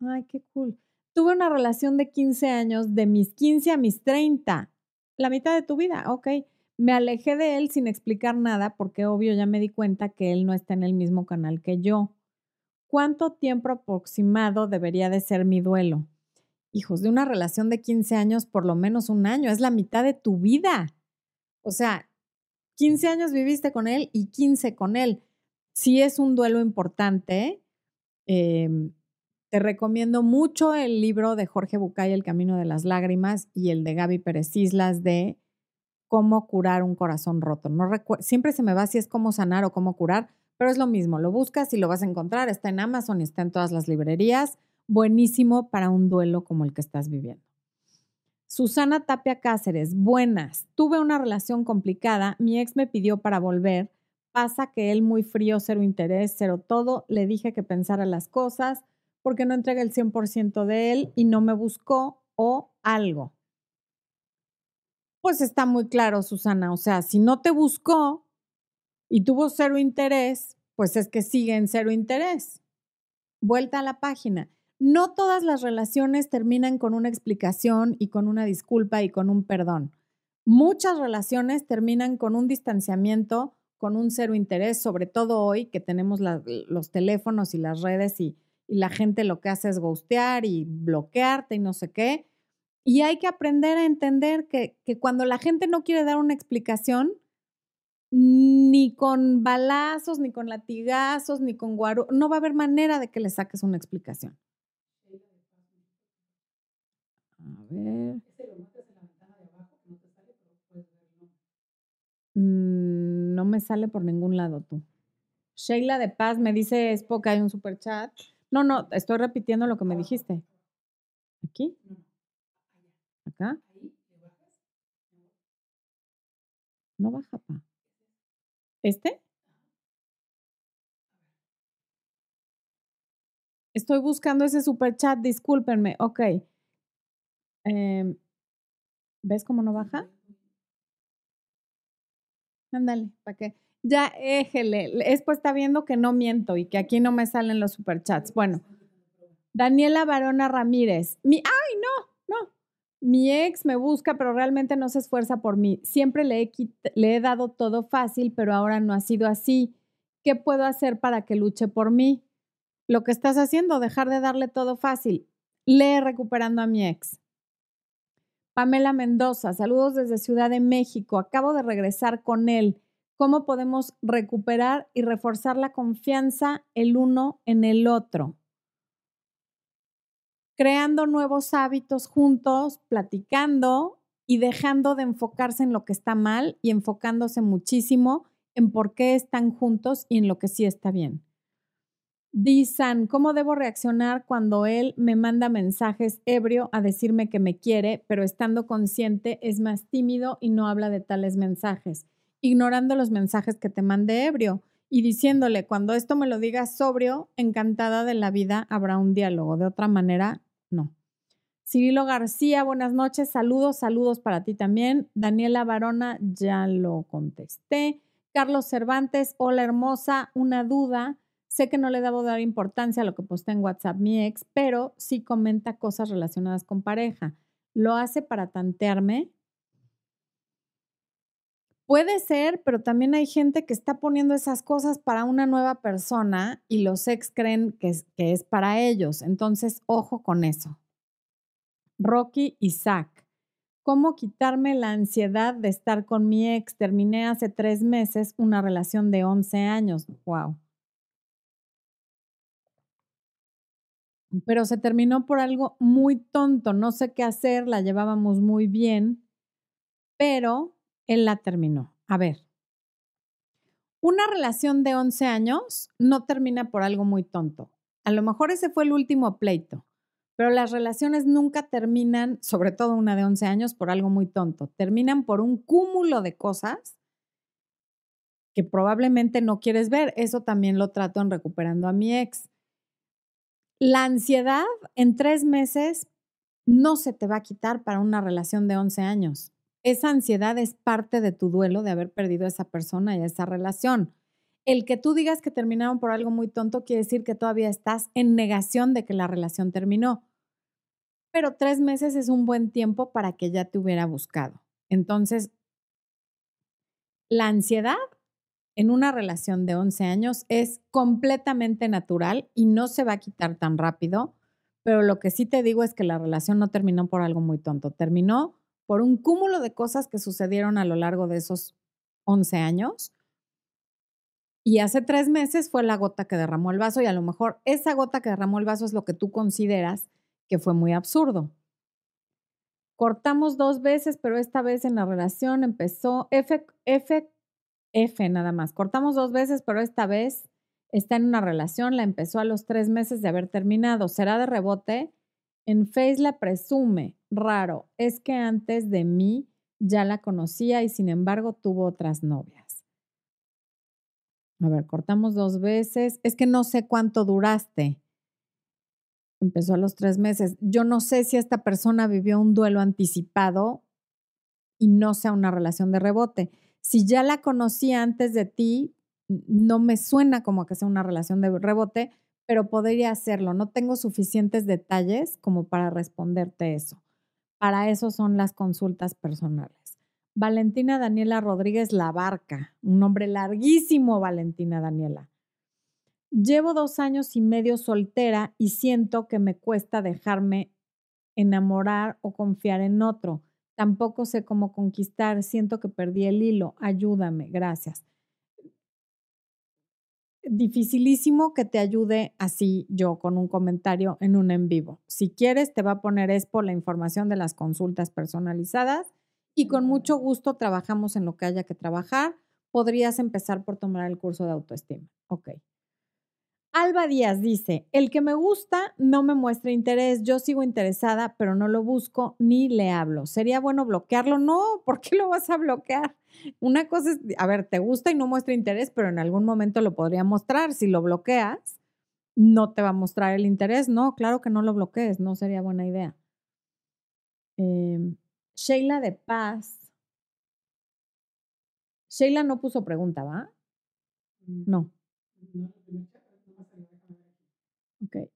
Ay, qué cool. Tuve una relación de 15 años, de mis 15 a mis 30. La mitad de tu vida, ok. Me alejé de él sin explicar nada porque obvio ya me di cuenta que él no está en el mismo canal que yo. ¿Cuánto tiempo aproximado debería de ser mi duelo? hijos, de una relación de 15 años, por lo menos un año, es la mitad de tu vida. O sea, 15 años viviste con él y 15 con él. Sí es un duelo importante. Em, te recomiendo mucho el libro de Jorge Bucay, El Camino de las Lágrimas, y el de Gaby Pérez Islas de Cómo curar un corazón roto. No siempre se me va si es cómo sanar o cómo curar, pero es lo mismo. Lo buscas y lo vas a encontrar. Está en Amazon y está en todas las librerías buenísimo para un duelo como el que estás viviendo. Susana Tapia Cáceres, buenas. Tuve una relación complicada, mi ex me pidió para volver, pasa que él muy frío, cero interés, cero todo, le dije que pensara las cosas porque no entregué el 100% de él y no me buscó o algo. Pues está muy claro, Susana, o sea, si no te buscó y tuvo cero interés, pues es que sigue en cero interés. Vuelta a la página no todas las relaciones terminan con una explicación y con una disculpa y con un perdón. Muchas relaciones terminan con un distanciamiento, con un cero interés, sobre todo hoy que tenemos los teléfonos y las redes y, la gente lo que hace es ghostear y bloquearte y no sé qué. Y hay que aprender a entender que, que cuando la gente no quiere dar una explicación, ni con balazos, ni con latigazos, ni con guaro, no va a haber manera de que le saques una explicación. A ver. No me sale por ningún lado tú. Sheila de Paz me dice Spock, hay un super chat. No, no, estoy repitiendo lo que me dijiste. ¿Aquí? ¿Acá? No baja, pa. ¿Este? Estoy buscando ese super chat, discúlpenme. Ok. Em, ¿Ves cómo no baja? Ándale, ¿para qué? Ya, éjele. Después está viendo que no miento y que aquí no me salen los superchats. Bueno, Daniela Barona Ramírez. Mi, ¡Ay, no! Mi ex me busca, pero realmente no se esfuerza por mí. Siempre le he, le he dado todo fácil, pero ahora no ha sido así. ¿Qué puedo hacer para que luche por mí? Lo que estás haciendo, dejar de darle todo fácil. Lee recuperando a mi ex. Pamela Mendoza, saludos desde Ciudad de México. Acabo de regresar con él. ¿Cómo podemos recuperar y reforzar la confianza el uno en el otro? Creando nuevos hábitos juntos, platicando y dejando de enfocarse en lo que está mal y enfocándose muchísimo en por qué están juntos y en lo que sí está bien. Dicen, ¿cómo debo reaccionar cuando él me manda mensajes ebrio a decirme que me quiere, pero estando consciente es más tímido y no habla de tales mensajes, ignorando los mensajes que te mande ebrio y diciéndole, cuando esto me lo digas sobrio, encantada de la vida, habrá un diálogo. De otra manera. Cirilo García, buenas noches, saludos, saludos para ti también. Daniela Barona, ya lo contesté. Carlos Cervantes, hola hermosa, una duda. Sé que no le debo dar importancia a lo que posté en WhatsApp mi ex, pero sí comenta cosas relacionadas con pareja. ¿Lo hace para tantearme? Puede ser, pero también hay gente que está poniendo esas cosas para una nueva persona y los ex creen que es, que es para ellos. Entonces, ojo con eso. Rocky Isaac. ¿Cómo quitarme la ansiedad de estar con mi ex? Terminé hace tres meses una relación de 11 años. Wow. Pero se terminó por algo muy tonto. No sé qué hacer, la llevábamos muy bien, pero él la terminó. A ver, una relación de 11 años no termina por algo muy tonto. A lo mejor ese fue el último pleito, pero las relaciones nunca terminan, sobre todo una de 11 años, por algo muy tonto. Terminan por un cúmulo de cosas que probablemente no quieres ver. Eso también lo trato en recuperando a mi ex. La ansiedad en tres meses no se te va a quitar para una relación de 11 años. Esa ansiedad es parte de tu duelo de haber perdido a esa persona y a esa relación. El que tú digas que terminaron por algo muy tonto quiere decir que todavía estás en negación de que la relación terminó pero tres meses es un buen tiempo para que ya te hubiera buscado. Entonces, la ansiedad en una relación de 11 años es completamente natural y no se va a quitar tan rápido, pero lo que sí te digo es que la relación no terminó por algo muy tonto, terminó por un cúmulo de cosas que sucedieron a lo largo de esos 11 años. Y hace tres meses fue la gota que derramó el vaso y a lo mejor esa gota que derramó el vaso es lo que tú consideras que fue muy absurdo. Cortamos dos veces, pero esta vez en la relación empezó F, F, F nada más. Cortamos dos veces, pero esta vez está en una relación, la empezó a los tres meses de haber terminado. ¿Será de rebote? En Face la presume. Raro. Es que antes de mí ya la conocía y sin embargo tuvo otras novias. A ver, cortamos dos veces. Es que no sé cuánto duraste empezó a los tres meses. Yo no sé si esta persona vivió un duelo anticipado y no sea una relación de rebote. Si ya la conocía antes de ti, no me suena como que sea una relación de rebote, pero podría hacerlo. No tengo suficientes detalles como para responderte eso. Para eso son las consultas personales. Valentina Daniela Rodríguez Labarca, un nombre larguísimo, Valentina Daniela. Llevo dos años y medio soltera y siento que me cuesta dejarme enamorar o confiar en otro. Tampoco sé cómo conquistar, siento que perdí el hilo. Ayúdame, gracias. Dificilísimo que te ayude así yo con un comentario en un en vivo. Si quieres, te va a poner Expo la información de las consultas personalizadas y con mucho gusto trabajamos en lo que haya que trabajar. Podrías empezar por tomar el curso de autoestima. Ok. Alba Díaz dice, el que me gusta no me muestra interés, yo sigo interesada, pero no lo busco ni le hablo. ¿Sería bueno bloquearlo? No, ¿por qué lo vas a bloquear? Una cosa es, a ver, te gusta y no muestra interés, pero en algún momento lo podría mostrar. Si lo bloqueas, no te va a mostrar el interés. No, claro que no lo bloquees, no sería buena idea. Em, Sheila de Paz. Sheila no puso pregunta, ¿va? Mm. No. Ok.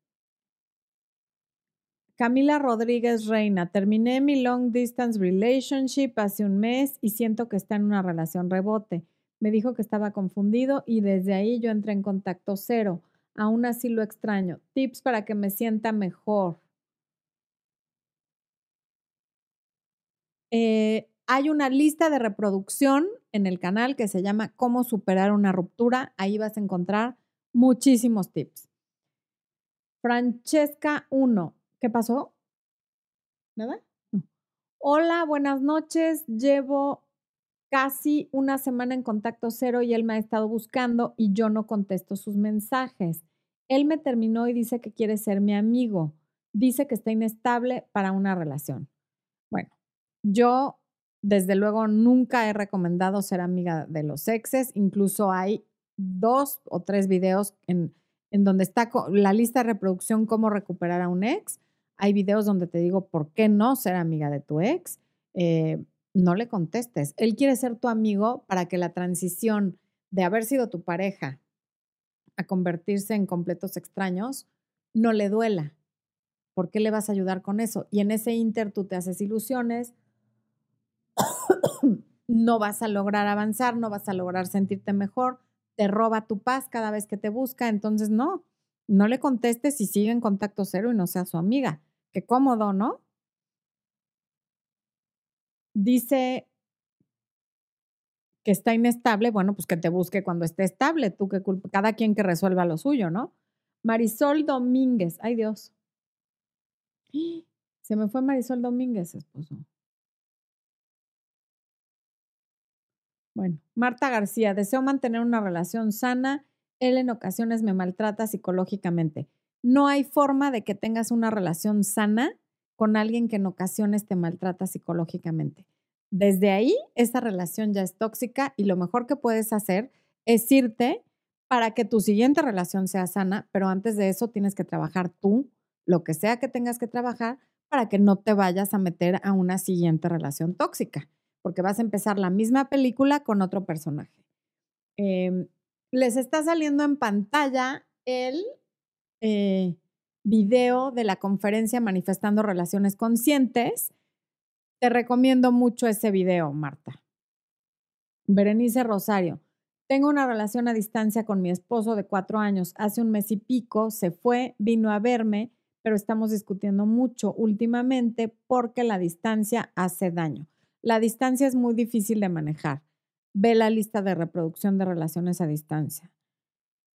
Camila Rodríguez Reina, terminé mi long distance relationship hace un mes y siento que está en una relación rebote. Me dijo que estaba confundido y desde ahí yo entré en contacto cero. Aún así lo extraño. Tips para que me sienta mejor. Eh, hay una lista de reproducción en el canal que se llama Cómo superar una ruptura. Ahí vas a encontrar muchísimos tips. Francesca 1. ¿Qué pasó? ¿Nada? Hola, buenas noches. Llevo casi una semana en contacto cero y él me ha estado buscando y yo no contesto sus mensajes. Él me terminó y dice que quiere ser mi amigo. Dice que está inestable para una relación. Bueno, yo desde luego nunca he recomendado ser amiga de los exes. Incluso hay dos o tres videos en, en donde está la lista de reproducción cómo recuperar a un ex. Hay videos donde te digo por qué no ser amiga de tu ex. Eh, no le contestes. Él quiere ser tu amigo para que la transición de haber sido tu pareja a convertirse en completos extraños no le duela. ¿Por qué le vas a ayudar con eso? Y en ese inter tú te haces ilusiones, no vas a lograr avanzar, no vas a lograr sentirte mejor, te roba tu paz cada vez que te busca, entonces no, no le contestes y sigue en contacto cero y no sea su amiga. Qué cómodo, ¿no? Dice que está inestable, bueno, pues que te busque cuando esté estable, tú qué culpa, cada quien que resuelva lo suyo, ¿no? Marisol Domínguez, ay Dios. Se me fue Marisol Domínguez, esposo. Bueno, Marta García, deseo mantener una relación sana. Él en ocasiones me maltrata psicológicamente. No hay forma de que tengas una relación sana con alguien que en ocasiones te maltrata psicológicamente. Desde ahí, esa relación ya es tóxica y lo mejor que puedes hacer es irte para que tu siguiente relación sea sana, pero antes de eso tienes que trabajar tú, lo que sea que tengas que trabajar, para que no te vayas a meter a una siguiente relación tóxica porque vas a empezar la misma película con otro personaje. Em, les está saliendo en pantalla el eh, video de la conferencia Manifestando Relaciones Conscientes. Te recomiendo mucho ese video, Marta. Berenice Rosario. Tengo una relación a distancia con mi esposo de cuatro años. Hace un mes y pico se fue, vino a verme, pero estamos discutiendo mucho últimamente porque la distancia hace daño. La distancia es muy difícil de manejar. Ve la lista de reproducción de relaciones a distancia.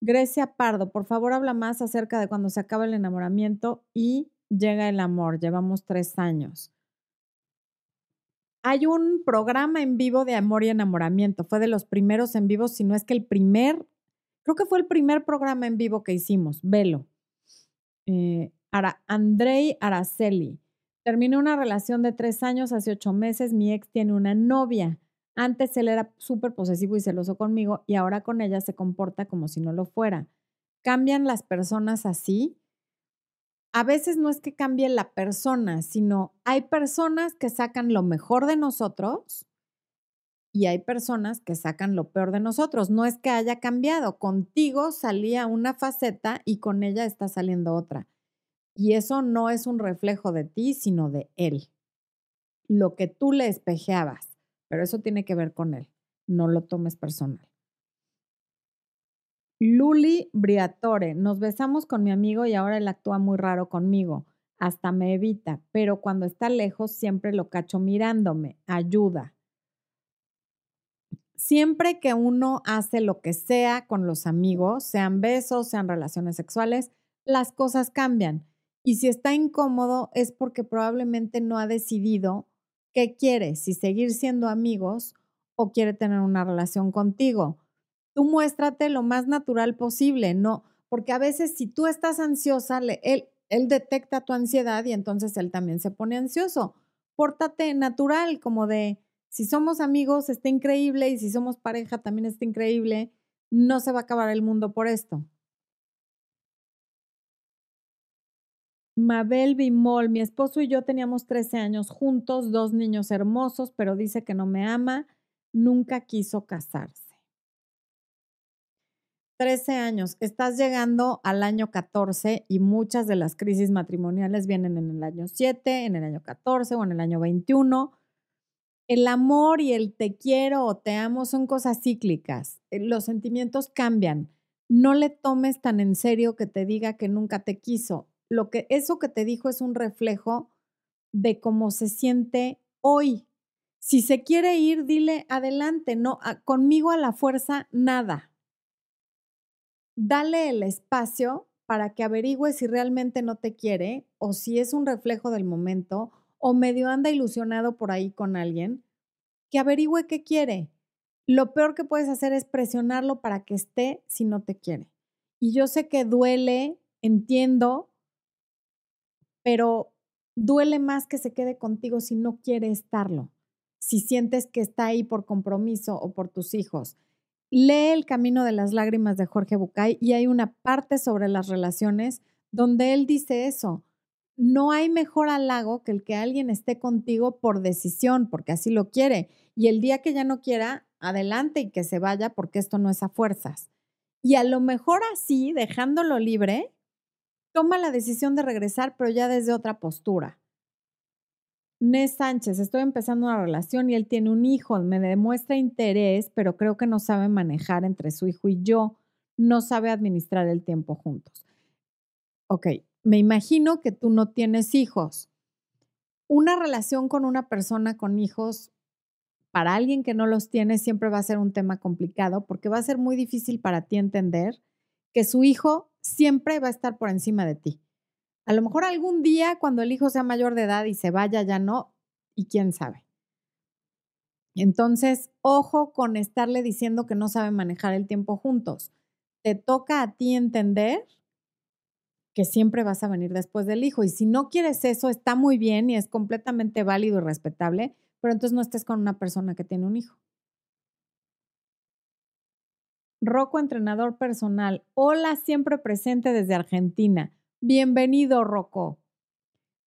Grecia Pardo, por favor habla más acerca de cuando se acaba el enamoramiento y llega el amor. Llevamos tres años. Hay un programa en vivo de amor y enamoramiento. Fue de los primeros en vivo, si no es que el primer, creo que fue el primer programa en vivo que hicimos. Velo. Eh, Andrei Araceli. Terminé una relación de tres años, hace ocho meses, mi ex tiene una novia. Antes él era súper posesivo y celoso conmigo y ahora con ella se comporta como si no lo fuera. ¿Cambian las personas así? A veces no es que cambie la persona, sino hay personas que sacan lo mejor de nosotros y hay personas que sacan lo peor de nosotros. No es que haya cambiado. Contigo salía una faceta y con ella está saliendo otra. Y eso no es un reflejo de ti, sino de él. Lo que tú le espejeabas, pero eso tiene que ver con él. No lo tomes personal. Luli Briatore, nos besamos con mi amigo y ahora él actúa muy raro conmigo. Hasta me evita, pero cuando está lejos siempre lo cacho mirándome. Ayuda. Siempre que uno hace lo que sea con los amigos, sean besos, sean relaciones sexuales, las cosas cambian. Y si está incómodo es porque probablemente no ha decidido qué quiere, si seguir siendo amigos o quiere tener una relación contigo. Tú muéstrate lo más natural posible, no, porque a veces si tú estás ansiosa, él, él detecta tu ansiedad y entonces él también se pone ansioso. Pórtate natural, como de, si somos amigos está increíble y si somos pareja también está increíble, no se va a acabar el mundo por esto. Mabel Bimol, mi esposo y yo teníamos 13 años juntos, dos niños hermosos, pero dice que no me ama, nunca quiso casarse. 13 años, estás llegando al año 14 y muchas de las crisis matrimoniales vienen en el año 7, en el año 14 o en el año 21. El amor y el te quiero o te amo son cosas cíclicas. Eh, los sentimientos cambian. No le tomes tan en serio que te diga que nunca te quiso lo que eso que te dijo es un reflejo de cómo se siente hoy. Si se quiere ir, dile adelante, no conmigo a la fuerza nada. Dale el espacio para que averigüe si realmente no te quiere o si es un reflejo del momento o medio anda ilusionado por ahí con alguien. que averigüe qué quiere. Lo peor que puedes hacer es presionarlo para que esté si no te quiere. Y yo sé que duele, entiendo, pero duele más que se quede contigo si no quiere estarlo, si sientes que está ahí por compromiso o por tus hijos. Lee El Camino de las Lágrimas de Jorge Bucay y hay una parte sobre las relaciones donde él dice eso. No hay mejor halago que el que alguien esté contigo por decisión, porque así lo quiere. Y el día que ya no quiera, adelante y que se vaya, porque esto no es a fuerzas. Y a lo mejor así, dejándolo libre, toma la decisión de regresar, pero ya desde otra postura. Nes Sánchez, estoy empezando una relación y él tiene un hijo, me demuestra interés, pero creo que no sabe manejar entre su hijo y yo, no sabe administrar el tiempo juntos. Ok, me imagino que tú no tienes hijos. Una relación con una persona con hijos, para alguien que no los tiene, siempre va a ser un tema complicado porque va a ser muy difícil para ti entender que su hijo siempre va a estar por encima de ti. A lo mejor algún día cuando el hijo sea mayor de edad y se vaya ya no, y quién sabe. Entonces, ojo con estarle diciendo que no sabe manejar el tiempo juntos. Te toca a ti entender que siempre vas a venir después del hijo. Y si no quieres eso, está muy bien y es completamente válido y respetable, pero entonces no estés con una persona que tiene un hijo. Rocco, entrenador personal. Hola, siempre presente desde Argentina. Bienvenido, Rocco.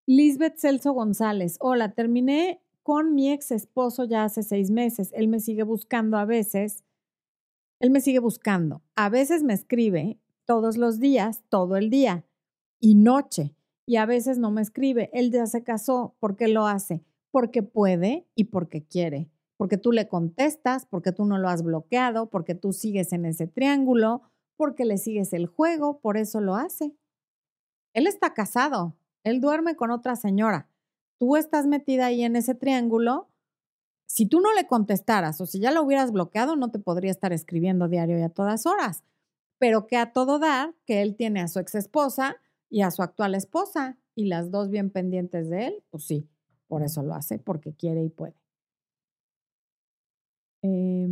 Lisbeth Celso González. Hola, terminé con mi ex esposo ya hace seis meses. Él me sigue buscando a veces. Él me sigue buscando. A veces me escribe todos los días, todo el día y noche. Y a veces no me escribe. Él ya se casó. ¿Por qué lo hace? Porque puede y porque quiere porque tú le contestas, porque tú no lo has bloqueado, porque tú sigues en ese triángulo, porque le sigues el juego, por eso lo hace. Él está casado, él duerme con otra señora. Tú estás metida ahí en ese triángulo. Si tú no le contestaras o si ya lo hubieras bloqueado, no te podría estar escribiendo diario y a todas horas. Pero que a todo dar, que él tiene a su ex esposa y a su actual esposa y las dos bien pendientes de él, pues sí, por eso lo hace, porque quiere y puede. Eh,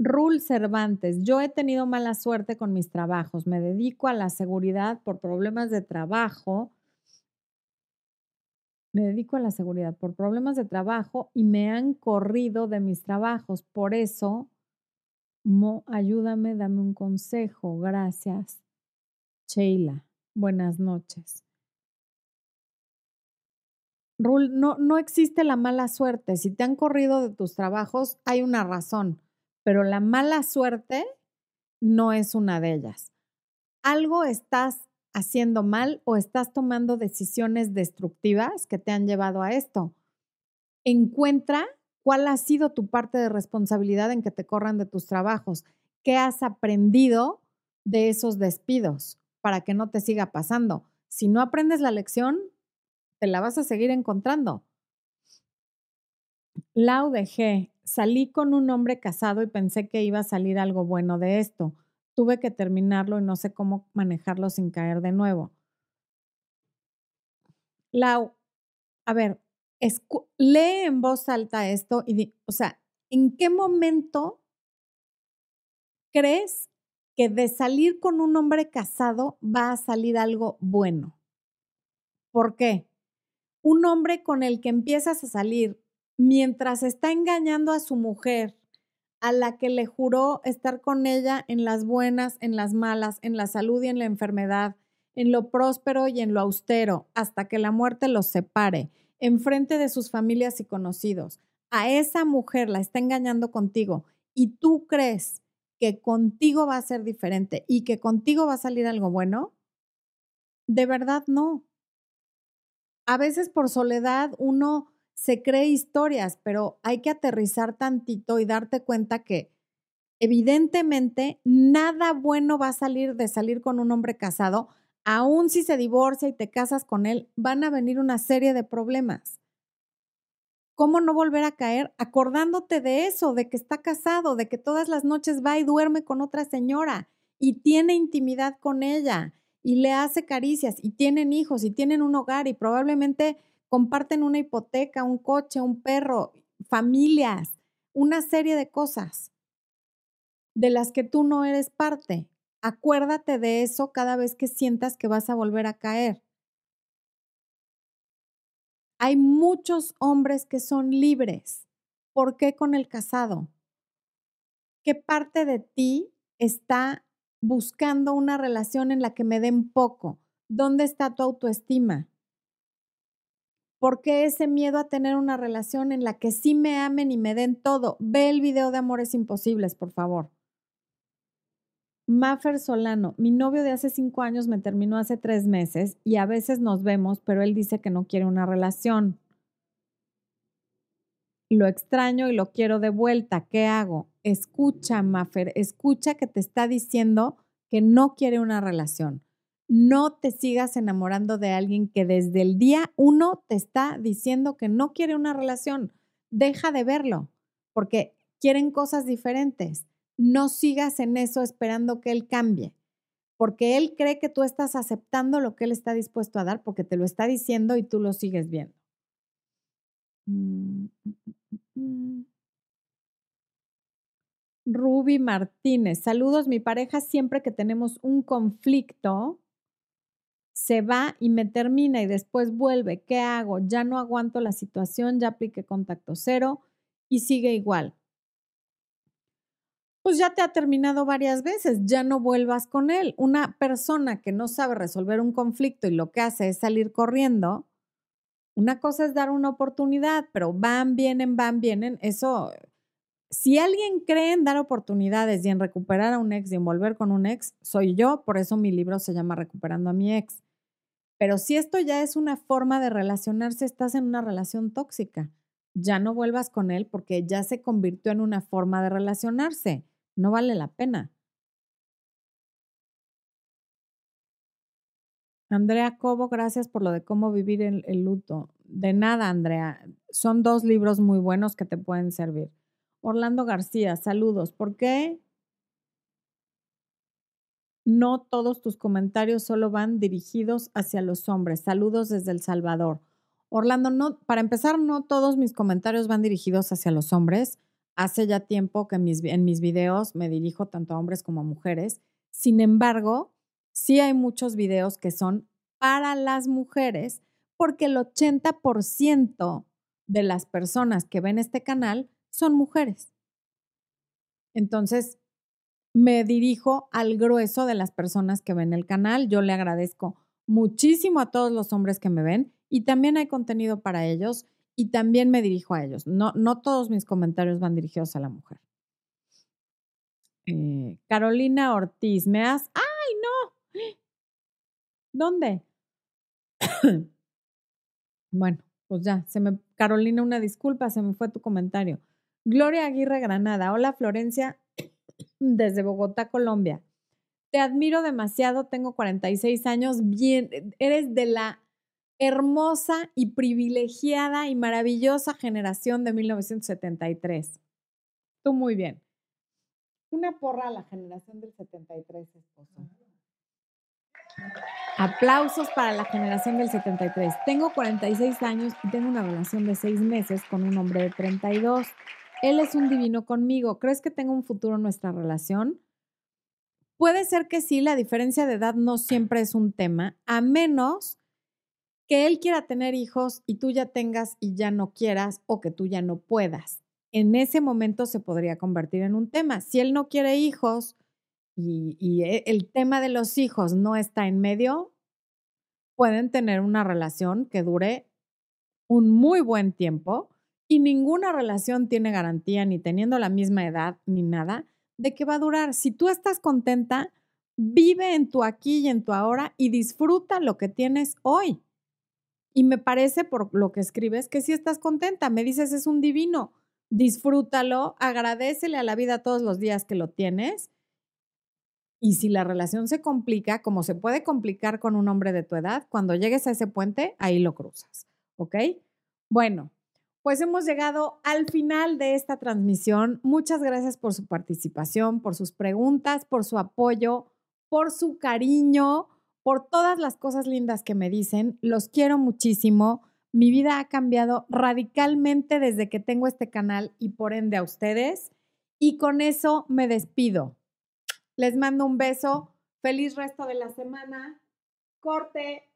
Rul Cervantes, yo he tenido mala suerte con mis trabajos, me dedico a la seguridad por problemas de trabajo, me dedico a la seguridad por problemas de trabajo y me han corrido de mis trabajos, por eso, Mo, ayúdame, dame un consejo, gracias. Sheila, buenas noches. Rul, no, no existe la mala suerte. Si te han corrido de tus trabajos, hay una razón, pero la mala suerte no es una de ellas. Algo estás haciendo mal o estás tomando decisiones destructivas que te han llevado a esto. Encuentra cuál ha sido tu parte de responsabilidad en que te corran de tus trabajos. ¿Qué has aprendido de esos despidos para que no te siga pasando? Si no aprendes la lección, te la vas a seguir encontrando. Lau dejé, salí con un hombre casado y pensé que iba a salir algo bueno de esto. Tuve que terminarlo y no sé cómo manejarlo sin caer de nuevo. Lau, a ver, lee en voz alta esto y, o sea, ¿en qué momento crees que de salir con un hombre casado va a salir algo bueno? ¿Por qué? Un hombre con el que empiezas a salir mientras está engañando a su mujer, a la que le juró estar con ella en las buenas, en las malas, en la salud y en la enfermedad, en lo próspero y en lo austero, hasta que la muerte los separe, enfrente de sus familias y conocidos. A esa mujer la está engañando contigo y tú crees que contigo va a ser diferente y que contigo va a salir algo bueno, de verdad no a veces por soledad uno se cree historias, pero hay que aterrizar tantito y darte cuenta que evidentemente nada bueno va a salir de salir con un hombre casado, aun si se divorcia y te casas con él, van a venir una serie de problemas. ¿Cómo no volver a caer acordándote de eso, de que está casado, de que todas las noches va y duerme con otra señora y tiene intimidad con ella? Y le hace caricias y tienen hijos y tienen un hogar y probablemente comparten una hipoteca, un coche, un perro, familias, una serie de cosas de las que tú no eres parte. Acuérdate de eso cada vez que sientas que vas a volver a caer. Hay muchos hombres que son libres. ¿Por qué con el casado? ¿Qué parte de ti está buscando una relación en la que me den poco? ¿Dónde está tu autoestima? ¿Por qué ese miedo a tener una relación en la que sí me amen y me den todo? Ve el video de Amores Imposibles, por favor. Maffer Solano, mi novio de hace cinco años me terminó hace tres meses y a veces nos vemos, pero él dice que no quiere una relación. Lo extraño y lo quiero de vuelta. ¿Qué hago? Escucha, Maffer, escucha que te está diciendo que no quiere una relación. No te sigas enamorando de alguien que desde el día uno te está diciendo que no quiere una relación. Deja de verlo, porque quieren cosas diferentes no sigas en eso esperando que él cambie, porque él cree que tú estás aceptando lo que él está dispuesto a dar, porque te lo está diciendo y tú lo sigues viendo. Mm, mm, mm, Ruby Martínez, saludos, mi pareja siempre que tenemos un conflicto se va y me termina y después vuelve. ¿Qué hago? Ya no aguanto la situación, ya apliqué contacto cero y sigue igual pues ya te ha terminado varias veces, ya no vuelvas con él. Una persona que no sabe resolver un conflicto y lo que hace es salir corriendo, una cosa es dar una oportunidad, pero van, vienen, van, vienen, eso, si alguien cree en dar oportunidades y en recuperar a un ex y en volver con un ex, soy yo, por eso mi libro se llama Recuperando a mi ex. Pero si esto ya es una forma de relacionarse, estás en una relación tóxica. Ya no vuelvas con él porque ya se convirtió en una forma de relacionarse no vale la pena. Andrea Cobo, gracias por lo de cómo vivir el, el, luto. De nada, Andrea. Son dos libros muy buenos que te pueden servir. Orlando García, saludos. ¿Por qué no todos tus comentarios solo van dirigidos hacia los hombres? Saludos desde El Salvador. Orlando, no, para empezar, no todos mis comentarios van dirigidos hacia los hombres. Hace ya tiempo que mis, en mis videos me dirijo tanto a hombres como a mujeres. Sin embargo, sí hay muchos videos que son para las mujeres porque el 80% de las personas que ven este canal son mujeres. Entonces, me dirijo al grueso de las personas que ven el canal. Yo le agradezco muchísimo a todos los hombres que me ven y también hay contenido para ellos y también me dirijo a ellos. No, no todos mis comentarios van dirigidos a la mujer. Eh, Carolina Ortiz, me has... ¡Ay, no! ¿Dónde? bueno, pues ya, se me... Carolina, una disculpa, se me fue tu comentario. Gloria Aguirre Granada, hola Florencia, desde Bogotá, Colombia. Te admiro demasiado, tengo 46 años, bien, eres de la hermosa y privilegiada y maravillosa generación de 1973. Tú muy bien. Una porra a la generación del 73, esposo. Aplausos para la generación del 73. Tengo 46 años y tengo una relación de seis meses con un hombre de 32. Él es un divino conmigo. ¿Crees que tenga un futuro en nuestra relación? Puede ser que sí, la diferencia de edad no siempre es un tema, a menos que él quiera tener hijos y tú ya tengas y ya no quieras o que tú ya no puedas. En ese momento se podría convertir en un tema. Si él no quiere hijos y, e, el tema de los hijos no está en medio, pueden tener una relación que dure un muy buen tiempo y ninguna relación tiene garantía, ni teniendo la misma edad ni nada, de que va a durar. Si tú estás contenta, vive en tu aquí y en tu ahora y disfruta lo que tienes hoy. Y me parece por lo que escribes que si estás contenta, me dices es un divino, disfrútalo, agradecele a la vida todos los días que lo tienes. Y si la relación se complica, como se puede complicar con un hombre de tu edad, cuando llegues a ese puente, ahí lo cruzas. ¿Ok? Bueno, pues hemos llegado al final de esta transmisión. Muchas gracias por su participación, por sus preguntas, por su apoyo, por su cariño por todas las cosas lindas que me dicen. Los quiero muchísimo. Mi vida ha cambiado radicalmente desde que tengo este canal y por ende a ustedes. Y con eso me despido. Les mando un beso. Feliz resto de la semana. Corte.